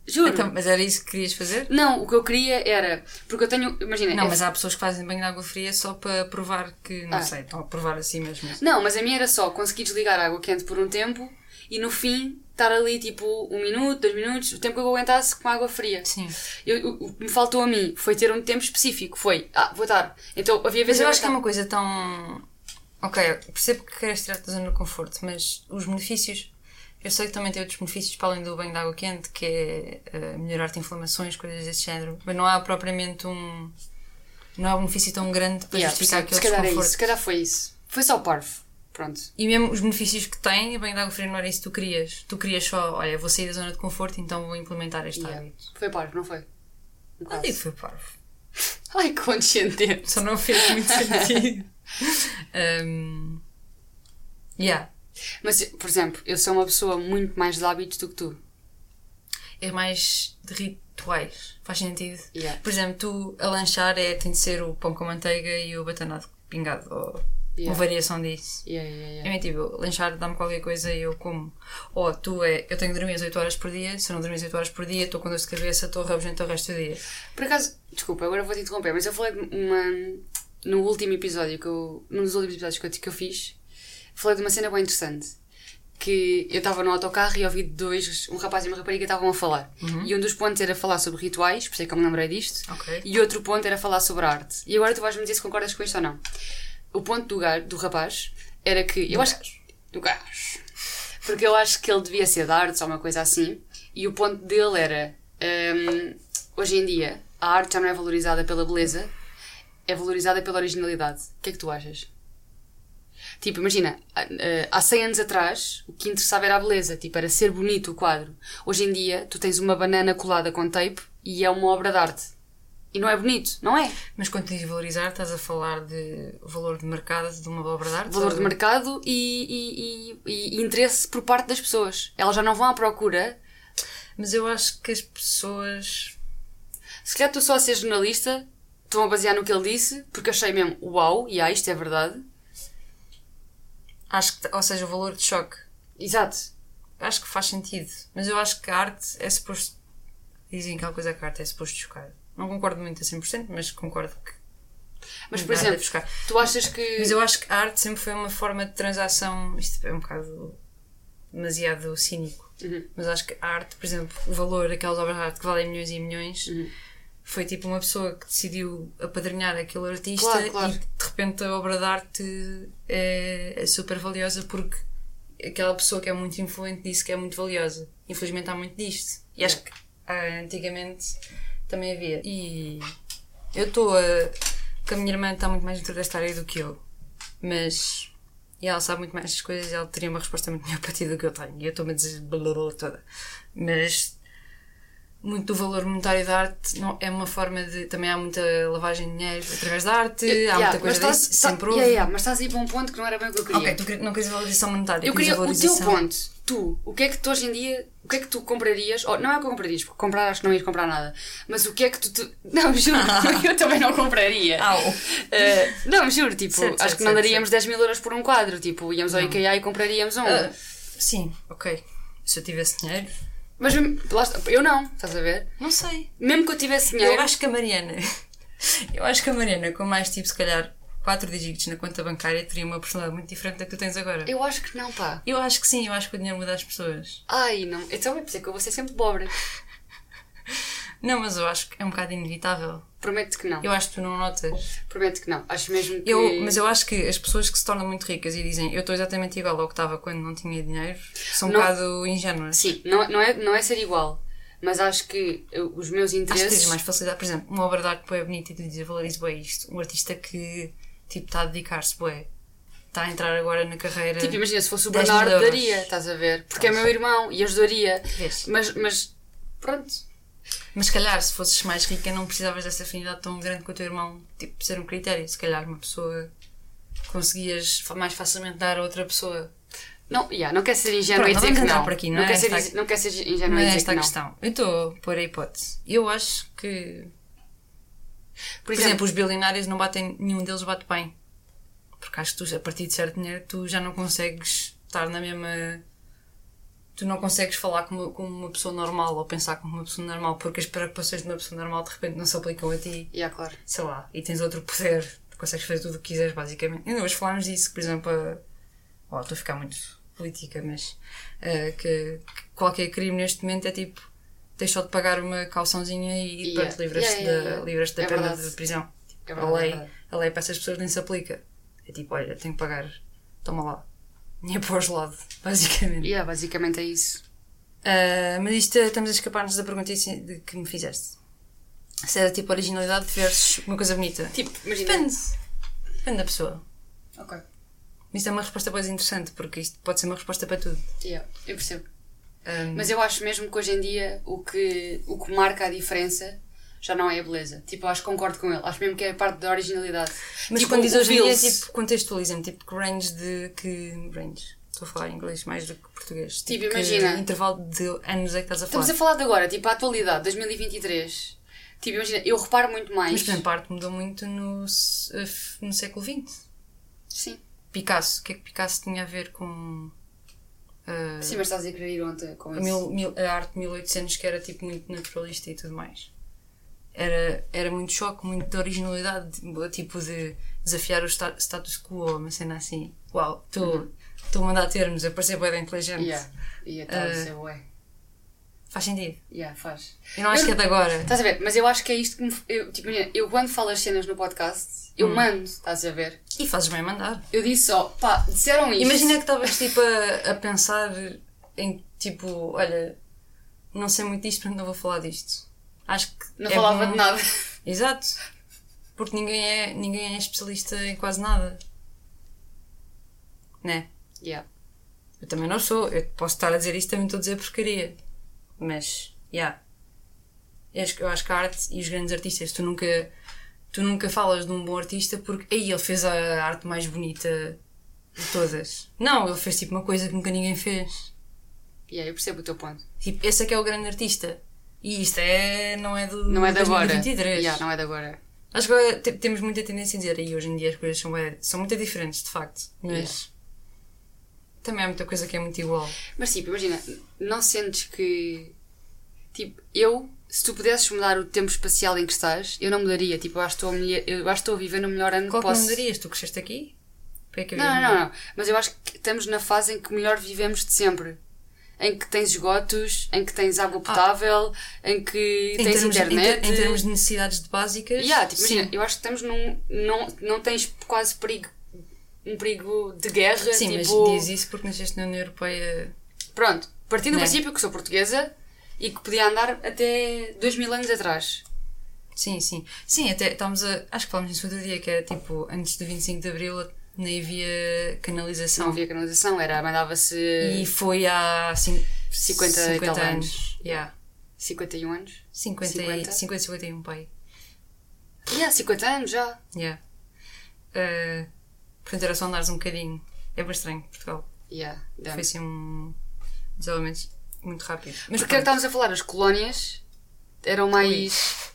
Juro. Então, mas era isso que querias fazer? Não, o que eu queria era. Porque eu tenho. Imagina. Não, é- mas há pessoas que fazem banho de água fria só para provar que, não Ah. sei, estão a provar assim mesmo. Não, mas a minha era só conseguir desligar a água quente por um tempo e no fim estar ali tipo um minuto, dois minutos, o tempo que eu aguentasse com água fria. Sim. Eu- o que me faltou a mim foi ter um tempo específico. Foi, ah, vou estar. Então havia vezes Mas eu acho que é uma coisa tão. Ok, percebo que queres tirar-te da zona de conforto, mas os benefícios. Eu sei que também tem outros benefícios para além do banho de água quente, que é eh, melhorar-te inflamações, coisas desse género. Mas não há propriamente um. Não há um benefício tão grande para Yeah, justificar aquele se calhar é isso, se calhar foi isso. Foi só parvo. Pronto. E mesmo os benefícios que tem, banho de água fria não era isso que tu querias. Tu querias só, olha, vou sair da zona de conforto, então vou implementar este Yeah. hábito. Foi parvo, não foi? Não caso. digo que foi parvo. Ai, que condescendente. Só não fez muito sentido. um, yeah. Mas, por exemplo, eu sou uma pessoa muito mais de hábitos do que tu. É mais de rituais. Faz sentido? Yeah. Por exemplo, tu a lanchar é, tem de ser o pão com manteiga e o batanado pingado. Ou Yeah. uma variação disso. Yeah, yeah, yeah. É tipo, lanchar dá-me qualquer coisa e eu como. Ou tu é, eu tenho de dormir as 8 horas por dia, se eu não dormir as 8 horas por dia, estou com dor de cabeça, estou rabugento o resto do dia. Por acaso, desculpa, agora vou-te interromper, mas eu falei uma. No último episódio que eu. Num dos últimos episódios que eu, que eu fiz, falei de uma cena bem interessante. Que eu estava no autocarro e ouvi dois, um rapaz e uma rapariga estavam a falar. E um dos pontos era falar sobre rituais, por isso é que eu me lembrei disto. Ok. E outro ponto era falar sobre arte. E agora tu vais-me dizer se concordas com isto ou não. O ponto do, gar, do rapaz era que. Eu Do acho gajo. Do gajo. Porque eu acho que ele devia ser de artes ou uma coisa assim. E o ponto dele era. hum, hoje em dia, a arte já não é valorizada pela beleza, é valorizada pela originalidade. O que é que tu achas? Tipo, imagina, há- eh, há 100 anos atrás, o que interessava era a beleza, tipo, era ser bonito o quadro. Hoje em dia, tu tens uma banana colada com tape e é uma obra de arte. E não é bonito, não é? Mas quando dizes valorizar, estás a falar de valor de mercado de uma obra de arte? Valor de mercado e, e- e- e interesse por parte das pessoas. Elas já não vão à procura. Mas eu acho que as pessoas. Se calhar tu só a ser jornalista, estão a basear no que ele disse, porque achei mesmo, uau, e ah, isto é verdade. Acho que, ou seja, o valor de choque. Exato. Acho que faz sentido. Mas eu acho que a arte é suposto. Dizem que há coisa que a arte é suposto chocar. Não concordo muito a 100%, mas concordo que. Mas, por exemplo, tu achas que. Mas eu acho que a arte sempre foi uma forma de transação. Isto é um bocado demasiado cínico. Uhum. Mas acho que a arte, por exemplo, o valor daquelas obras de arte que valem milhões e milhões, Uhum. foi tipo uma pessoa que decidiu apadrinhar aquele artista Claro, claro. De repente a obra de arte é, é super valiosa porque aquela pessoa que é muito influente disse que é muito valiosa. Infelizmente há muito disto. E acho que ah, antigamente também havia. E eu estou a. que a minha irmã está muito mais dentro desta área do que eu. Mas. E ela sabe muito mais das coisas e ela teria uma resposta muito melhor para ti do que eu tenho. E eu estou-me a dizer toda. Mas. Muito do valor monetário da arte não, é uma forma de. Também há muita lavagem de dinheiro através da arte, há Yeah, muita coisa estás- disso. tá- sempre houve. yeah, yeah, mas estás aí para um ponto que não era bem o que eu queria. Ok, tu não queres valorização monetária, Eu queria o teu ponto. Tu, o que é que tu hoje em dia. O que é que tu comprarias? Ou, não é o que eu comprarias, porque comprar acho que não ias comprar nada. Mas o que é que tu. tu- não, juro, eu também não compraria. Au. Eh, não, juro, tipo, Certo, acho certo, que não certo, daríamos 10 mil euros por um quadro. Tipo, íamos ao IKEA e compraríamos um. Ah, sim, ok. Se eu tivesse dinheiro, Mas mesmo- lá está, eu não, estás a ver? Não sei. Mesmo que eu tivesse dinheiro. Eu acho que a Mariana. Eu acho que a Mariana, com mais tipo, se calhar, 4 dígitos na conta bancária, teria uma personalidade muito diferente da que tu tens agora. Eu acho que não, pá. Eu acho que sim, eu acho que o dinheiro muda as pessoas. Ai, não. Então é por isso que eu vou ser sempre pobre. Não, mas eu acho que é um bocado inevitável. Prometo que não. Eu acho que tu não notas. Prometo que não. Acho mesmo que. Eu, mas eu acho que as pessoas que se tornam muito ricas e dizem eu estou exatamente igual ao que estava quando não tinha dinheiro são um Não. bocado ingênuas. Sim, não, não, é, não é ser igual. Mas acho que os meus Acho que tens interesses. mais facilidade. Por exemplo, uma obra de arte é bonita e tu dizes valorizo bem isto. Um artista que tipo está a dedicar-se bué. Está a entrar agora na carreira. Tipo, imagina, se fosse o 10 mil Bernardo, daria, estás a ver? Porque é meu irmão e ajudaria. Vês? Mas, mas pronto. Mas se calhar, se fosses mais rica, não precisavas dessa afinidade tão grande com o teu irmão, tipo, ser um critério. Se calhar, uma pessoa conseguias mais facilmente dar a outra pessoa. Não, yeah, não quer ser ingênuo e não dizer que não. por aqui, não é? quer ser, Esta- não quer ser ingênuo Não e é dizer esta que não. questão. Eu estou a pôr a hipótese. Eu acho que, Por por exemplo, exemplo, os bilionários não batem, nenhum deles bate bem. Porque acho que tu, a partir de certo dinheiro, tu já não consegues estar na mesma. Tu não consegues falar como, como uma pessoa normal ou pensar como uma pessoa normal porque as preocupações de uma pessoa normal de repente não se aplicam a ti. yeah, claro. sei lá, e tens outro poder, tu consegues fazer tudo o que quiseres, basicamente. Ainda hoje falámos disso, por exemplo, a... oh, estou a ficar muito política, mas eh, que, que qualquer crime neste momento é tipo, tens só de pagar uma calçãozinha e Yeah. pronto, livras-te Yeah, yeah, da, yeah. livras-te da É pena de prisão. É a, é lei, verdade. a lei para essas pessoas nem se aplica. É tipo, olha, tenho que pagar, toma lá. Dinheiro para os lados, basicamente. Yeah, basicamente é isso. Ah, mas isto estamos a escapar-nos da pergunta de que me fizeste. Se era tipo originalidade versus uma coisa bonita. Tipo, imagina. Depende. Depende da pessoa. Ok. Isto é uma resposta mais interessante, porque isto pode ser uma resposta para tudo. Yeah, eu percebo. Um, Mas eu acho mesmo que hoje em dia o que, o que marca a diferença já não é a beleza. Tipo, acho que concordo com ele. Acho mesmo que é a parte da originalidade. mas tipo, quando diz hoje em dia, tipo, contextualiza-me, tipo, que range de. que range? Estou a falar inglês mais do que português. Tipo, que imagina. intervalo de anos é que estás a falar? Estamos a falar de agora, tipo, a atualidade, 2023. Tipo, imagina, eu reparo muito mais. Mas, por exemplo, a arte mudou muito no, f- no século XX. Sim. Picasso, o que é que Picasso tinha a ver com. ah, Sim, mas estás a querer ir ontem com a, isso. mil, mil- a arte de 1800 que era tipo muito naturalista e tudo mais. Era, era muito choque, muito de originalidade, tipo de desafiar o sta- status quo, uma cena assim. Uau, estou estou a mandar termos, a parecer bem inteligente. Uhum. Yeah. E a tal, Uh, isso é bué. Faz sentido. Yeah, faz. Eu não acho que é de agora. Estás a ver? Mas eu acho que é isto que me. Eu, tipo, eu quando falo as cenas no podcast, eu Hum. mando, estás a ver? E fazes bem mandar. Eu disse só, pá, disseram isto. Imagina que estavas tipo a, a pensar em tipo, olha, não sei muito disto, portanto não vou falar disto. Acho que. Não é falava bom- de nada. Exato. Porque ninguém é, ninguém é especialista em quase nada. Né? Yeah. Eu também não sou. Eu posso estar a dizer isto, também estou a dizer porcaria. Mas, yeah. Eu acho, que- a arte e os grandes artistas, tu nunca, tu nunca falas de um bom artista porque aí ele fez a arte mais bonita de todas. Não, ele fez tipo uma coisa que nunca ninguém fez. Yeah, eu percebo o teu ponto. Tipo, esse é que é o grande artista. E isto é, não é do Não é de agora. 2023. Yeah, não é de agora. Acho que temos muita tendência a dizer aí hoje em dia as coisas são, são muito diferentes, de facto. Mas também há muita coisa que é muito igual. Mas tipo, imagina, não sentes que. Tipo, eu, se tu pudesses mudar o tempo espacial em que estás, eu não mudaria. Tipo, eu acho que estou a, eu acho que estou a viver no melhor ano Qual que posso. não darias? Tu cresceste aqui? Que Não, não, não, não. Mas eu acho que estamos na fase em que melhor vivemos de sempre. Em que tens esgotos, em que tens água potável, em que Ah. Em tens termos, em, internet. ter- em termos de necessidades de básicas. Yeah, tipo, imagina, eu acho que estamos num. Não, não tens quase perigo. Um perigo de guerra. Sim, tipo, mas diz isso porque nasceste na União Europeia. Pronto, partindo do Né? princípio que sou portuguesa e que podia andar até dois mil anos atrás. Sim, sim. Sim, até estávamos a. Acho que falámos nisso outro dia, que era tipo, antes do 25 de Abril nem havia canalização. Não havia canalização, era, mandava-se E foi há cin- 50 e tal anos. Yeah. 51 anos. 50, 50? 50, 51, pai. E há 50 anos já. Yeah. Uh, portanto, era só andares um bocadinho. É bem estranho, Portugal. Yeah, damn. Foi assim um desenvolvimento muito rápido. Mas Porque é que estávamos a falar? As colónias eram mais.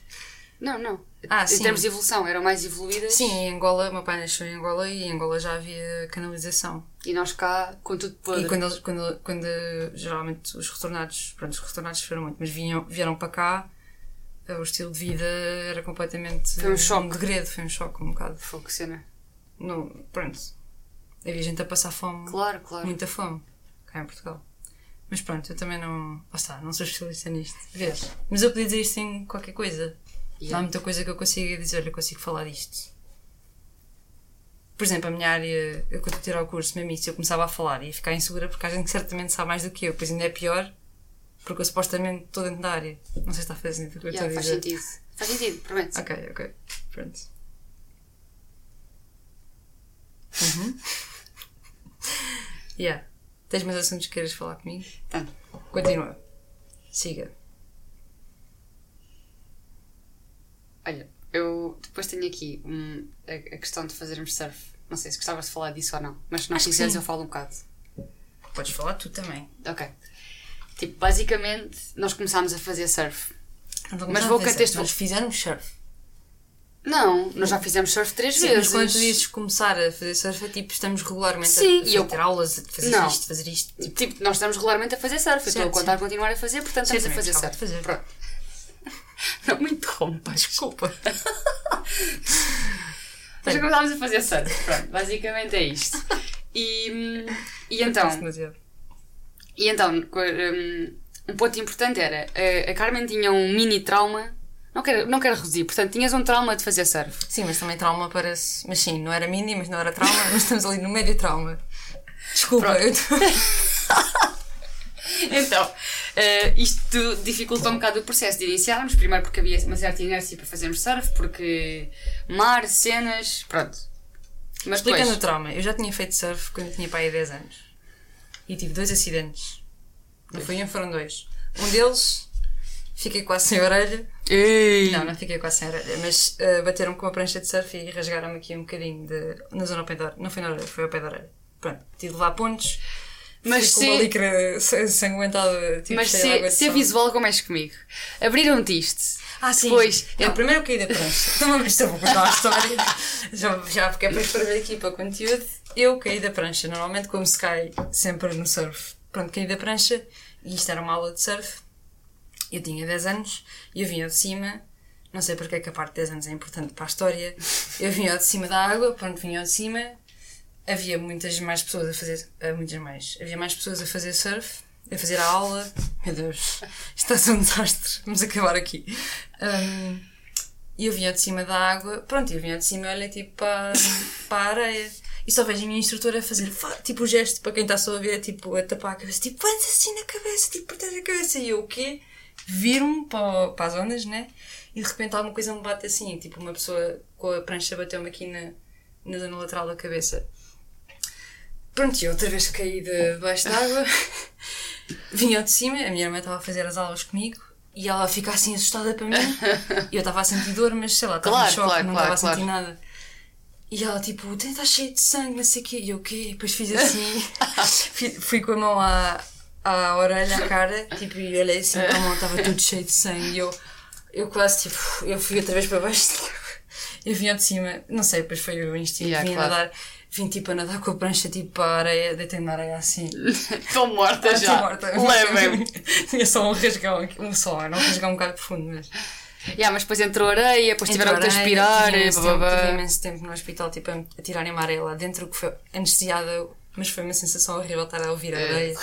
Não, não. Ah, em sim. termos de evolução, eram mais evoluídas. Sim, em Angola, meu pai nasceu em Angola e em Angola já havia canalização. E nós cá, com tudo podre. E quando, eles, quando, quando geralmente os retornados, pronto, os retornados sofreram muito, mas vinham, vieram para cá, eh, o estilo de vida era completamente Foi um choque. um degredo, foi um choque um bocado. Fogo, que cena. Não, pronto, havia gente a passar fome, Claro, claro. muita fome, cá em Portugal. Mas pronto, eu também não. Lá está, não sou especialista nisto. Vês? Mas eu podia dizer isto em qualquer coisa. Não há Yeah. muita coisa que eu consiga dizer, eu consigo falar disto. Por exemplo, a minha área, eu quando tirar o curso, mesmo isso, eu começava a falar e ia ficar insegura porque há gente que certamente sabe mais do que eu, pois ainda é pior porque eu supostamente estou dentro da área. Não sei se está a fazer sentido o que eu Yeah, estou a faz dizer. sentido. Faz sentido, prometo. Ok, ok. Pronto. Uhum. yeah. Tens mais assuntos que queiras falar comigo? Tá. Continua. Siga. Olha, eu depois tenho aqui um, a, a questão de fazermos surf. Não sei se gostavas de falar disso ou não, mas se não quiseres eu falo um bocado. Podes falar tu também. Ok. Tipo, basicamente, nós começámos a fazer surf. Mas vou contexto- Nós fizemos surf. Não, nós já fizemos surf três Sim, mas vezes. quando tu dizes começar a fazer surf, é tipo, estamos regularmente Sim, a, e eu- a ter aulas, a fazer Não. isto, fazer isto. Tipo, Tipo, nós estamos regularmente a fazer surf. Eu estou a Certo, contar sim. continuar a fazer, portanto estamos a fazer surf. fazer. Pronto. Não me interrompas. desculpa. Mas começámos a fazer surf. Pronto, basicamente é isto. E, e então, e então hum, um ponto importante era a, a Carmen tinha um mini trauma. Não quero, não quero reduzir, portanto, tinhas um trauma de fazer surf. Sim, mas também trauma parece. Mas sim, não era mini, mas não era trauma, mas estamos ali no médio trauma. Desculpa, eu tô... Então, eh, isto dificultou um bocado o processo de iniciarmos. Primeiro porque havia uma certa inércia para fazermos surf, porque mar, cenas, pronto. Mas Explicando depois, o trauma, eu já tinha feito surf quando tinha pai há 10 anos. E tive dois acidentes. Não foi um, foram dois. Um deles, fiquei quase sem orelha. Ei. Não, não fiquei quase sem orelha, mas eh, bateram com uma prancha de surf e rasgaram-me aqui um bocadinho de, na zona ao pé da orelha. Não foi na orelha, foi ao pé da orelha. Pronto, tive de levar pontos. Mas com uma se- licra sa- sanguentada, tipo, Mas se, se é sol. visual, como és comigo? Abriram-te isto. Ah, sim. Depois, Não, eu- primeiro eu caí da prancha. Então vamos isto eu vou contar a história. já, já porque é para escrever aqui para o conteúdo. Eu caí da prancha. Normalmente, como se cai sempre no surf. Pronto, caí da prancha e isto era uma aula de surf. Eu tinha 10 anos e eu vinha de cima. Não sei porque é que a parte de 10 anos é importante para a história. Eu vinha de cima da água, pronto, vinha de cima. Havia muitas mais pessoas a fazer. muitas mais. Havia mais pessoas a fazer surf, a fazer a aula. Meu Deus, isto está a ser um desastre. Vamos acabar aqui. Um, e eu vinha de cima da água, pronto, eu vinha de cima olhei tipo para, para a areia. E só vejo a minha instrutora a fazer fa- tipo o gesto para quem está só a ver, tipo a tapar a cabeça, tipo, põe assim na cabeça, tipo, protege a cabeça. E eu o quê? Viro-me para, para as ondas, né? E de repente alguma coisa me bate assim, tipo uma pessoa com a prancha bateu-me aqui na, na zona lateral da cabeça. Pronto, eu outra vez caí de debaixo d'água, vinha ao de cima, a minha irmã estava a fazer as aulas comigo e ela fica assim assustada para mim. E eu estava a sentir dor, mas sei lá, estava Claro, em choque, claro, não claro, estava a sentir claro. nada. E ela tipo, está cheio de sangue, não sei o quê. E eu o quê? E depois fiz assim, fui, com a mão à, à orelha, à cara, tipo, e olhei assim para a mão, estava tudo cheio de sangue. E eu, eu quase tipo, eu fui outra vez para baixo. Eu vinha de cima, não sei, depois foi o instinto, Yeah, vim claro. a nadar, vim tipo a nadar com a prancha tipo para a areia, deitei-me na areia assim. Estou morta Ah, já. tô morta. Levem-me. Tinha só um rasgão aqui, um só, era um rasgão um bocado profundo, mas. Yeah, mas depois entrou areia, depois tiveram que Entrou te areia, aspirar. tive imenso, tempo, tive imenso tempo no hospital tipo, a, a tirarem uma areia lá dentro, que foi anestesiada, mas foi uma sensação horrível estar a ouvir a É. areia.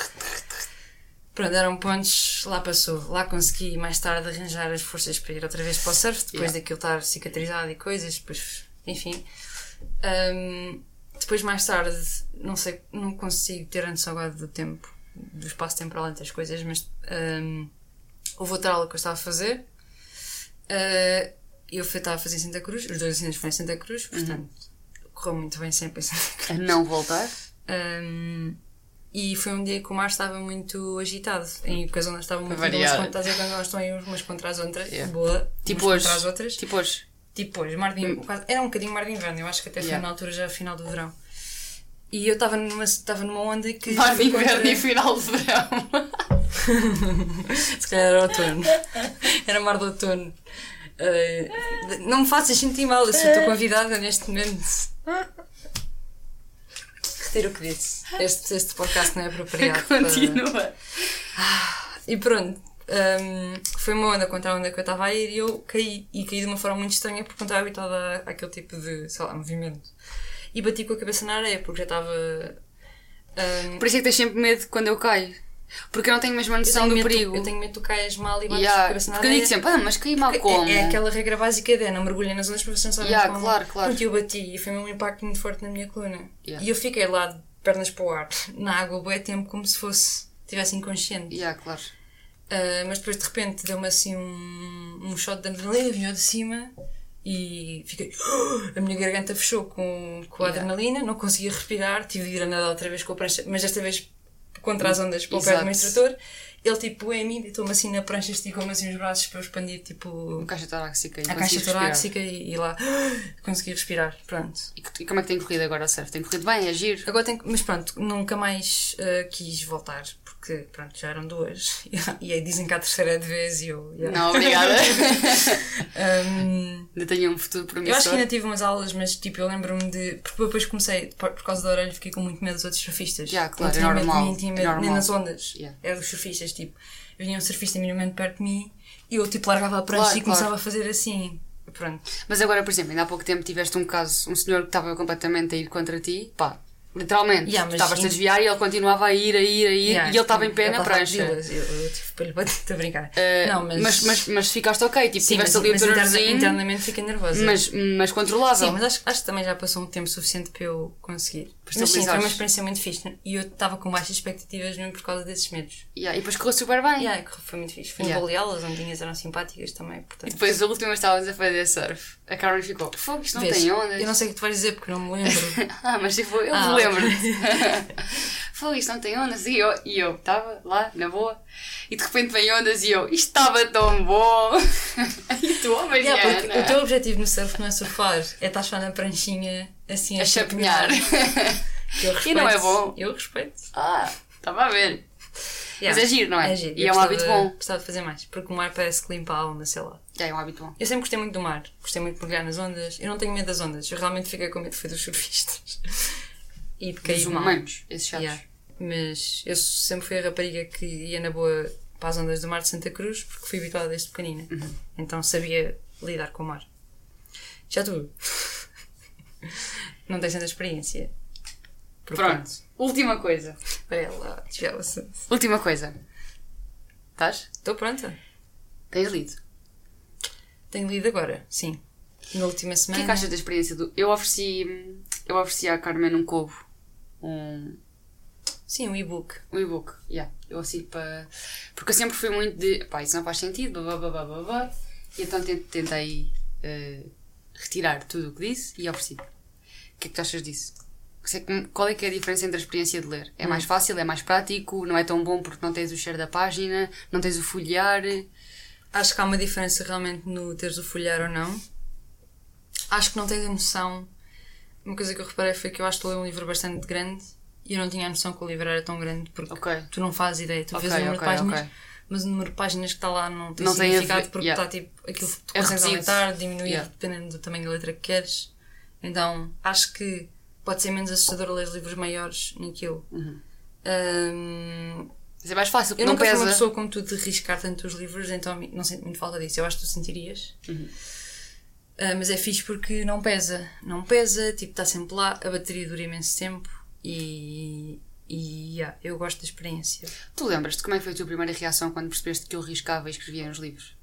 Pronto, eram pontos, lá passou. Lá consegui mais tarde arranjar as forças para ir outra vez para o surf, depois Yeah. daquilo estar cicatrizado e coisas, depois, enfim. Ahm, depois, mais tarde, não sei, não consigo ter a noção agora do tempo, do espaço temporal entre as coisas, mas ahm, houve outra aula que eu estava a fazer. Ah, eu fui- estava a fazer em Santa Cruz, os dois acidentes foram em Santa Cruz, portanto, correu muito bem sempre em Santa Cruz. A não voltar. Um, e foi um dia que o mar estava muito agitado, em que as ondas estavam muito boas, estás a ver quando elas estão aí umas contra as outras, Yeah. boa, Tipo umas hoje. contra as outras. Tipo hoje. Hoje, mar de inverno, quase- era um bocadinho mar de inverno, eu acho que até foi Yeah. na altura já final do verão. E eu estava numa, estava numa onda que. Mar de foi inverno contra- e final de verão. Se calhar era outono. Era mar de outono. Uh, não me faças sentir mal, eu sou tua convidada neste momento. Retiro o que disse. Este, este podcast não é apropriado. Continua. Para... E pronto. Um, foi uma onda contra a onda que eu estava a ir e eu caí. E caí de uma forma muito estranha porque não estava habituada àquele tipo de, sei lá, movimento. E bati com a cabeça na areia porque já estava. Um, Por isso é que tens sempre medo quando eu caio. Porque eu não tenho mesmo a noção do medo, perigo. Eu tenho medo que tu caias mal e bates Yeah, com a cabeça na porque eu areia. digo sempre, ah, mas caí mal É- como? É, é aquela regra básica de não mergulha nas ondas para você não saber Yeah, como. claro, claro. Pronto, eu bati e foi um impacto muito forte na minha coluna. Yeah. E eu fiquei lá de pernas para o ar, na água, bué tempo, como se fosse, estivesse inconsciente. Yeah, claro. Ah, mas depois de repente deu-me assim um, um shot de adrenalina, vinha de cima e fiquei. A minha garganta fechou com, com a Yeah. adrenalina, não conseguia respirar, tive de ir a nadar outra vez com a prancha, mas desta vez contra as ondas para o pé do meu instrutor. Ele tipo em mim, deitou-me assim na prancha, esticou-me assim os braços para eu expandir tipo A caixa torácica. e a caixa torácica e, e lá consegui respirar. Pronto. E, e como é que tem corrido agora o surf? Tem corrido bem? É giro? Agora tenho, mas pronto, nunca mais ah, quis voltar porque pronto, já eram duas e aí dizem que a terceira é de vez e eu. yeah. Não, obrigada. Ahm, ainda tenho um futuro eu acho promissor. que ainda tive umas aulas, mas tipo, eu lembro-me de. Porque depois comecei, por, por causa da orelha, fiquei com muito medo dos outros surfistas. Yeah, claro, não tinha é medo normal, mim, tinha é medo normal. nas ondas. Yeah. Eram os surfistas, tipo, vinha um surfista minimamente perto de mim e eu tipo largava a prancha Claro, e começava claro. a fazer assim. Pronto. Mas agora, por exemplo, ainda há pouco tempo tiveste um caso, um senhor que estava completamente a ir contra ti, pá, literalmente, Yeah, mas estavas-te a desviar e ele continuava a ir, a ir, a ir, Yeah, e ele estava em pé na prancha. Eu, eu tive para lhe bater, estou a brincar. Uh, não, mas. mas, mas, mas ficaste ok, tipo, sim, mas, tiveste ali o mas teu nervosinho, internamente fiquei nervosa. mas, mas controlável. Sim, mas acho, acho que também já passou um tempo suficiente para eu conseguir. Mas sim, foi uma experiência muito fixe e eu estava com baixas expectativas mesmo por causa desses medos. Yeah, e depois correu super bem. Yeah, foi muito fixe. Foi Yeah. no Baleal, as ondinhas eram simpáticas também, E portanto. depois, a última estávamos a fazer surf, a Carmen ficou, fogo, isto não Vês, tem ondas. Eu não sei o que tu vais dizer porque não me lembro. Ah, mas tipo, eu Ah, lembro-te. Fogo, isto não tem ondas. E eu e eu estava lá, na boa, e de repente vem ondas e eu, isto estava tão bom. e tu, oh, Yeah, o teu objetivo no surf não é surfar, é estar só na pranchinha assim a, A chapinhar. Respeito. E não é bom? Eu respeito. ah, estava a ver. Yeah. é giro, não é? É giro. E Eu é um hábito bom. Gostava de fazer mais, porque o mar parece que limpa a alma, sei lá. Já é um hábito bom. Eu sempre gostei muito do mar, gostei muito de mergulhar nas ondas. Eu não tenho medo das ondas, eu realmente fiquei com medo foi dos surfistas. E de cair Dos humanos, esses chatos. Yeah. Mas eu sempre fui a rapariga que ia na boa para as ondas do mar de Santa Cruz porque fui habituada desde pequenina. Uhum. Então sabia lidar com o mar. Já tu? não tens tanta experiência. Pronto, última coisa. Olha lá, assunto. Última coisa. Estás? Estou pronta. Tens lido. Tenho lido agora, sim. Na última O que semana. é que achas da experiência do. Eu ofereci. Eu ofereci à Carmen um covo. Um, Sim, um e-book. um e-book. Yeah. Eu ofereci para. Porque eu sempre fui muito de. Pá, isso não faz sentido, blá blá blá blá blá. E então tent- tentei eh, retirar tudo o que disse e ofereci. O que é que tu achas disso? Qual é que é a diferença entre a experiência de ler? É mais fácil, é mais prático, não é tão bom porque não tens o cheiro da página, não tens o folhear. Acho que há uma diferença realmente no teres o folhear ou não. Acho que não tens a noção. Uma coisa que eu reparei foi que eu acho que estou a ler um livro bastante grande e eu não tinha a noção que o livro era tão grande porque Ok. tu não fazes ideia. Tu Ok, vês o número ok, de páginas, ok. mas o número de páginas que está lá não tem Não tem significado ver- porque yeah. está tipo aquilo que tu É consegues reduzido. aumentar, diminuir, Yeah. dependendo do tamanho da letra que queres. Então acho que pode ser menos assustador ler livros maiores naquilo. Uhum. Hum, Mas é mais fácil, eu não nunca fui pesa. uma pessoa como tu de riscar tanto os livros, então não sinto muito falta disso. Eu acho que tu sentirias. Uhum. Ah, mas é fixe porque não pesa. Não pesa, tipo, está sempre lá, a bateria dura imenso tempo e. E yeah, eu gosto da experiência. Tu lembras-te como é que foi a tua primeira reação quando percebeste que eu riscava e escrevia nos livros?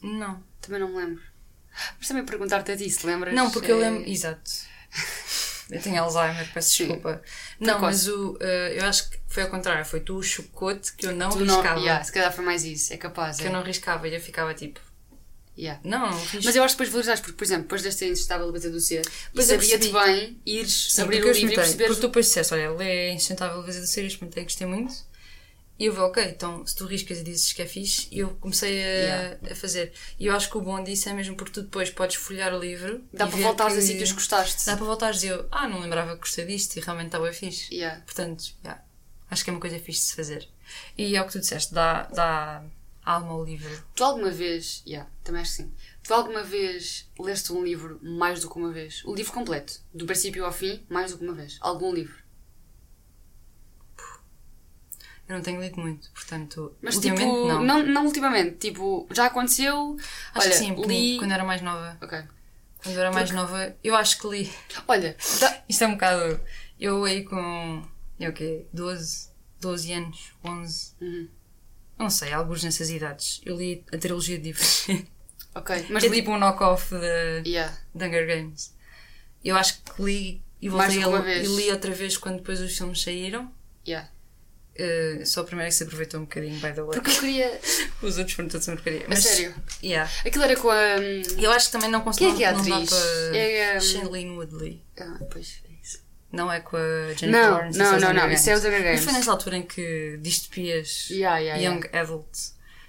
Não. Também não me lembro. Mas também perguntar-te a ti, se lembras? Não, porque eu eh, lembro. Exato. Eu tenho Alzheimer, peço Sim. desculpa. Não, Precoce. mas o, ah, eu acho que foi ao contrário. Foi tu o chocote que eu não Tu não, riscava. yeah, se calhar foi mais isso, é capaz. Que é. eu não riscava e eu ficava tipo. Yeah. Não, risco. Mas eu acho que depois valorizaste, porque, por exemplo, depois deste ser instável a bater do ser, sabia-te bem ires Sim, abrir o livro e perceberes. Porque tu depois disseste, olha, lê é insustentável vezes do ser, eu experimentei, gostei muito. E eu vi, ok, então se tu riscas e dizes que é fixe, eu comecei a, Yeah. a fazer. E eu acho que o bom disso é mesmo porque tu depois podes folhear o livro. Dá para ver voltares que... a sítios que gostaste. Dá para voltares e eu, ah, não lembrava que gostei disto e realmente estava fixe. Yeah. Portanto, yeah, acho que é uma coisa fixe de se fazer. E é o que tu disseste, dá, dá alma ao livro. Tu alguma vez, yeah, também acho que sim. Tu alguma vez leste um livro mais do que uma vez? O livro completo, do princípio ao fim, mais do que uma vez. Algum livro. Eu não tenho lido muito, portanto, Mas ultimamente tipo, não. não. não ultimamente, tipo, já aconteceu. Acho olha, que sim, li. quando era mais nova. Ok. Quando era mais nova, eu acho que li. Olha, dá- Isto é um bocado. Eu aí com. Eu o quê? 12, 12 anos, 11. Uhum. Não sei, alguns nessas idades. Eu li a trilogia de ok. Mas li. tipo um knock-off de, Yeah. de Hunger Games. Eu acho que li e voltei a vez. e li outra vez quando depois os filmes saíram. Yeah. Uh, só a primeira que se aproveitou um bocadinho, by the way. Porque eu queria. Os outros foram todos uma porcaria. A sério? Yeah. Aquilo era com a. hum, Eu acho que também não Quem consigo. é que é a atriz? para- É, um, Shailene Woodley. Ah, pois é. Não é com a Jennifer Não, Lawrence. não, é não, não, isso é os Hunger Mas Games. foi nessa altura em que distopias Yeah, yeah, young yeah. adult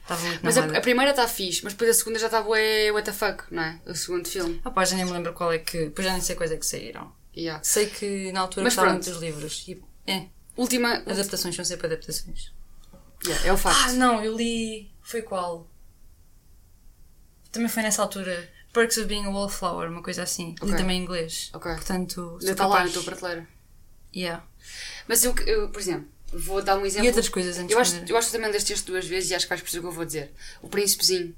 estava muito Mas a, a primeira está fixe, mas depois a segunda já está bué what the fuck, não é? O segundo filme. Ah, pá, já nem me lembro qual é que. Depois já nem sei quais é que saíram. Yeah. Sei que na altura Mas gostavam pronto. muito dos livros. E, é, Última. adaptações são sempre adaptações. Yeah, é o Ah, facto. não, eu li. Foi qual? Também foi nessa altura. Perks of Being a Wallflower, uma coisa assim. Li Ok. também em inglês. Ok. Portanto, está lá na tua prateleira. Yeah. Mas eu, eu, por exemplo, vou dar um exemplo. E outras coisas antes Eu acho, eu acho também leste este duas vezes e acho que vais perceber o que eu vou dizer. O Príncipezinho.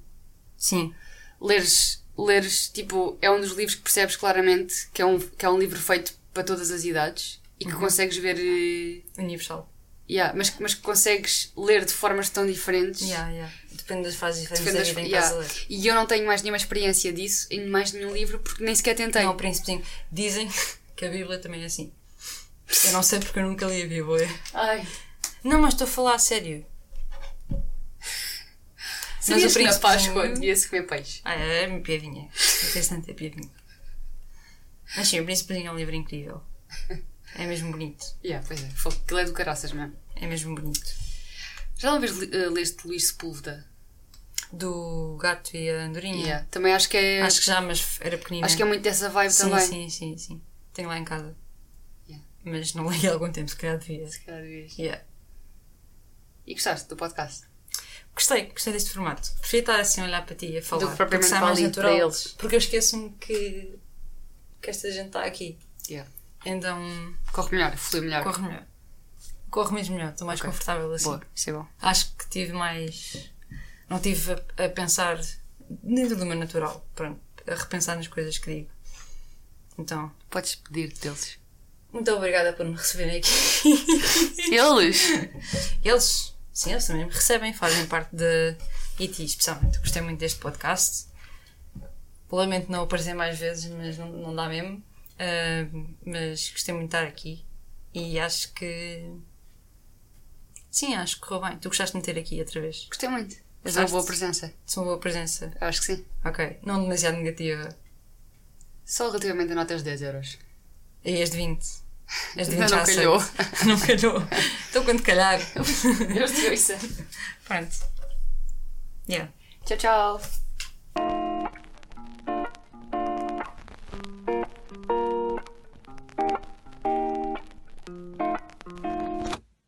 Sim. Leres, leres, tipo, é um dos livros que percebes claramente que é um, que é um livro feito para todas as idades e Uhum. que consegues ver. eh, Universal. Yeah, mas, mas que consegues ler de formas tão diferentes. Yeah, yeah. Depende das fases diferentes Depende da das- vida em yeah. E eu não tenho mais nenhuma experiência disso em mais nenhum livro porque nem sequer tentei. Não, o príncipezinho. Dizem que a Bíblia também é assim. Eu não sei porque eu nunca li a Bíblia. Ai. Não, mas estou a falar a sério. Sabias o que na Páscoa devia-se comer peixe? Ah, é, é piadinha. Interessante, é piadinha. Mas sim, o príncipezinho é um livro incrível. É mesmo bonito. Yeah, pois é. Aquilo é do caraças mesmo. É mesmo bonito. Já uma vez eh, leste Luís Sepúlveda? Do gato e a andorinha. Yeah. Também acho que é. Acho que já, mas era pequenina. acho que é muito dessa vibe sim, também. sim, sim, sim. Tenho lá em casa. Yeah. Mas não li há algum tempo, se calhar devia. Se calhar devias. Yeah. E gostaste do podcast? Gostei, gostei deste formato. Preferia estar assim a olhar para ti e a falar. Do que propriamente porque mais natural. para eles. Porque eu esqueço-me que, que esta gente está aqui. Yeah. Então Corre melhor, flui melhor. corre melhor. Corre mesmo melhor, estou mais Ok. confortável assim. Boa, isso é bom. Acho que tive mais. Não tive a, a pensar dentro do meu natural. Pronto, a repensar nas coisas que digo. Então, Podes pedir deles. muito obrigada por me receberem aqui. Eles? Eles, sim, eles também me recebem, fazem parte de IT, especialmente. Gostei muito deste podcast. Lamento não aparecer mais vezes, mas não, não dá mesmo. Ah, mas gostei muito de estar aqui e acho que. Sim, acho que correu bem. Tu gostaste de me ter aqui outra vez. Gostei muito. És uma Gostaste? boa presença. Sou uma boa presença. Acho que sim. Ok. Não demasiado negativa. Só relativamente a notas de 10 euros. E as de 20. As de 20 Ainda já não aceito. calhou. não calhou. Então quando calhar. Eu isso. Pronto. Yeah. Tchau, tchau.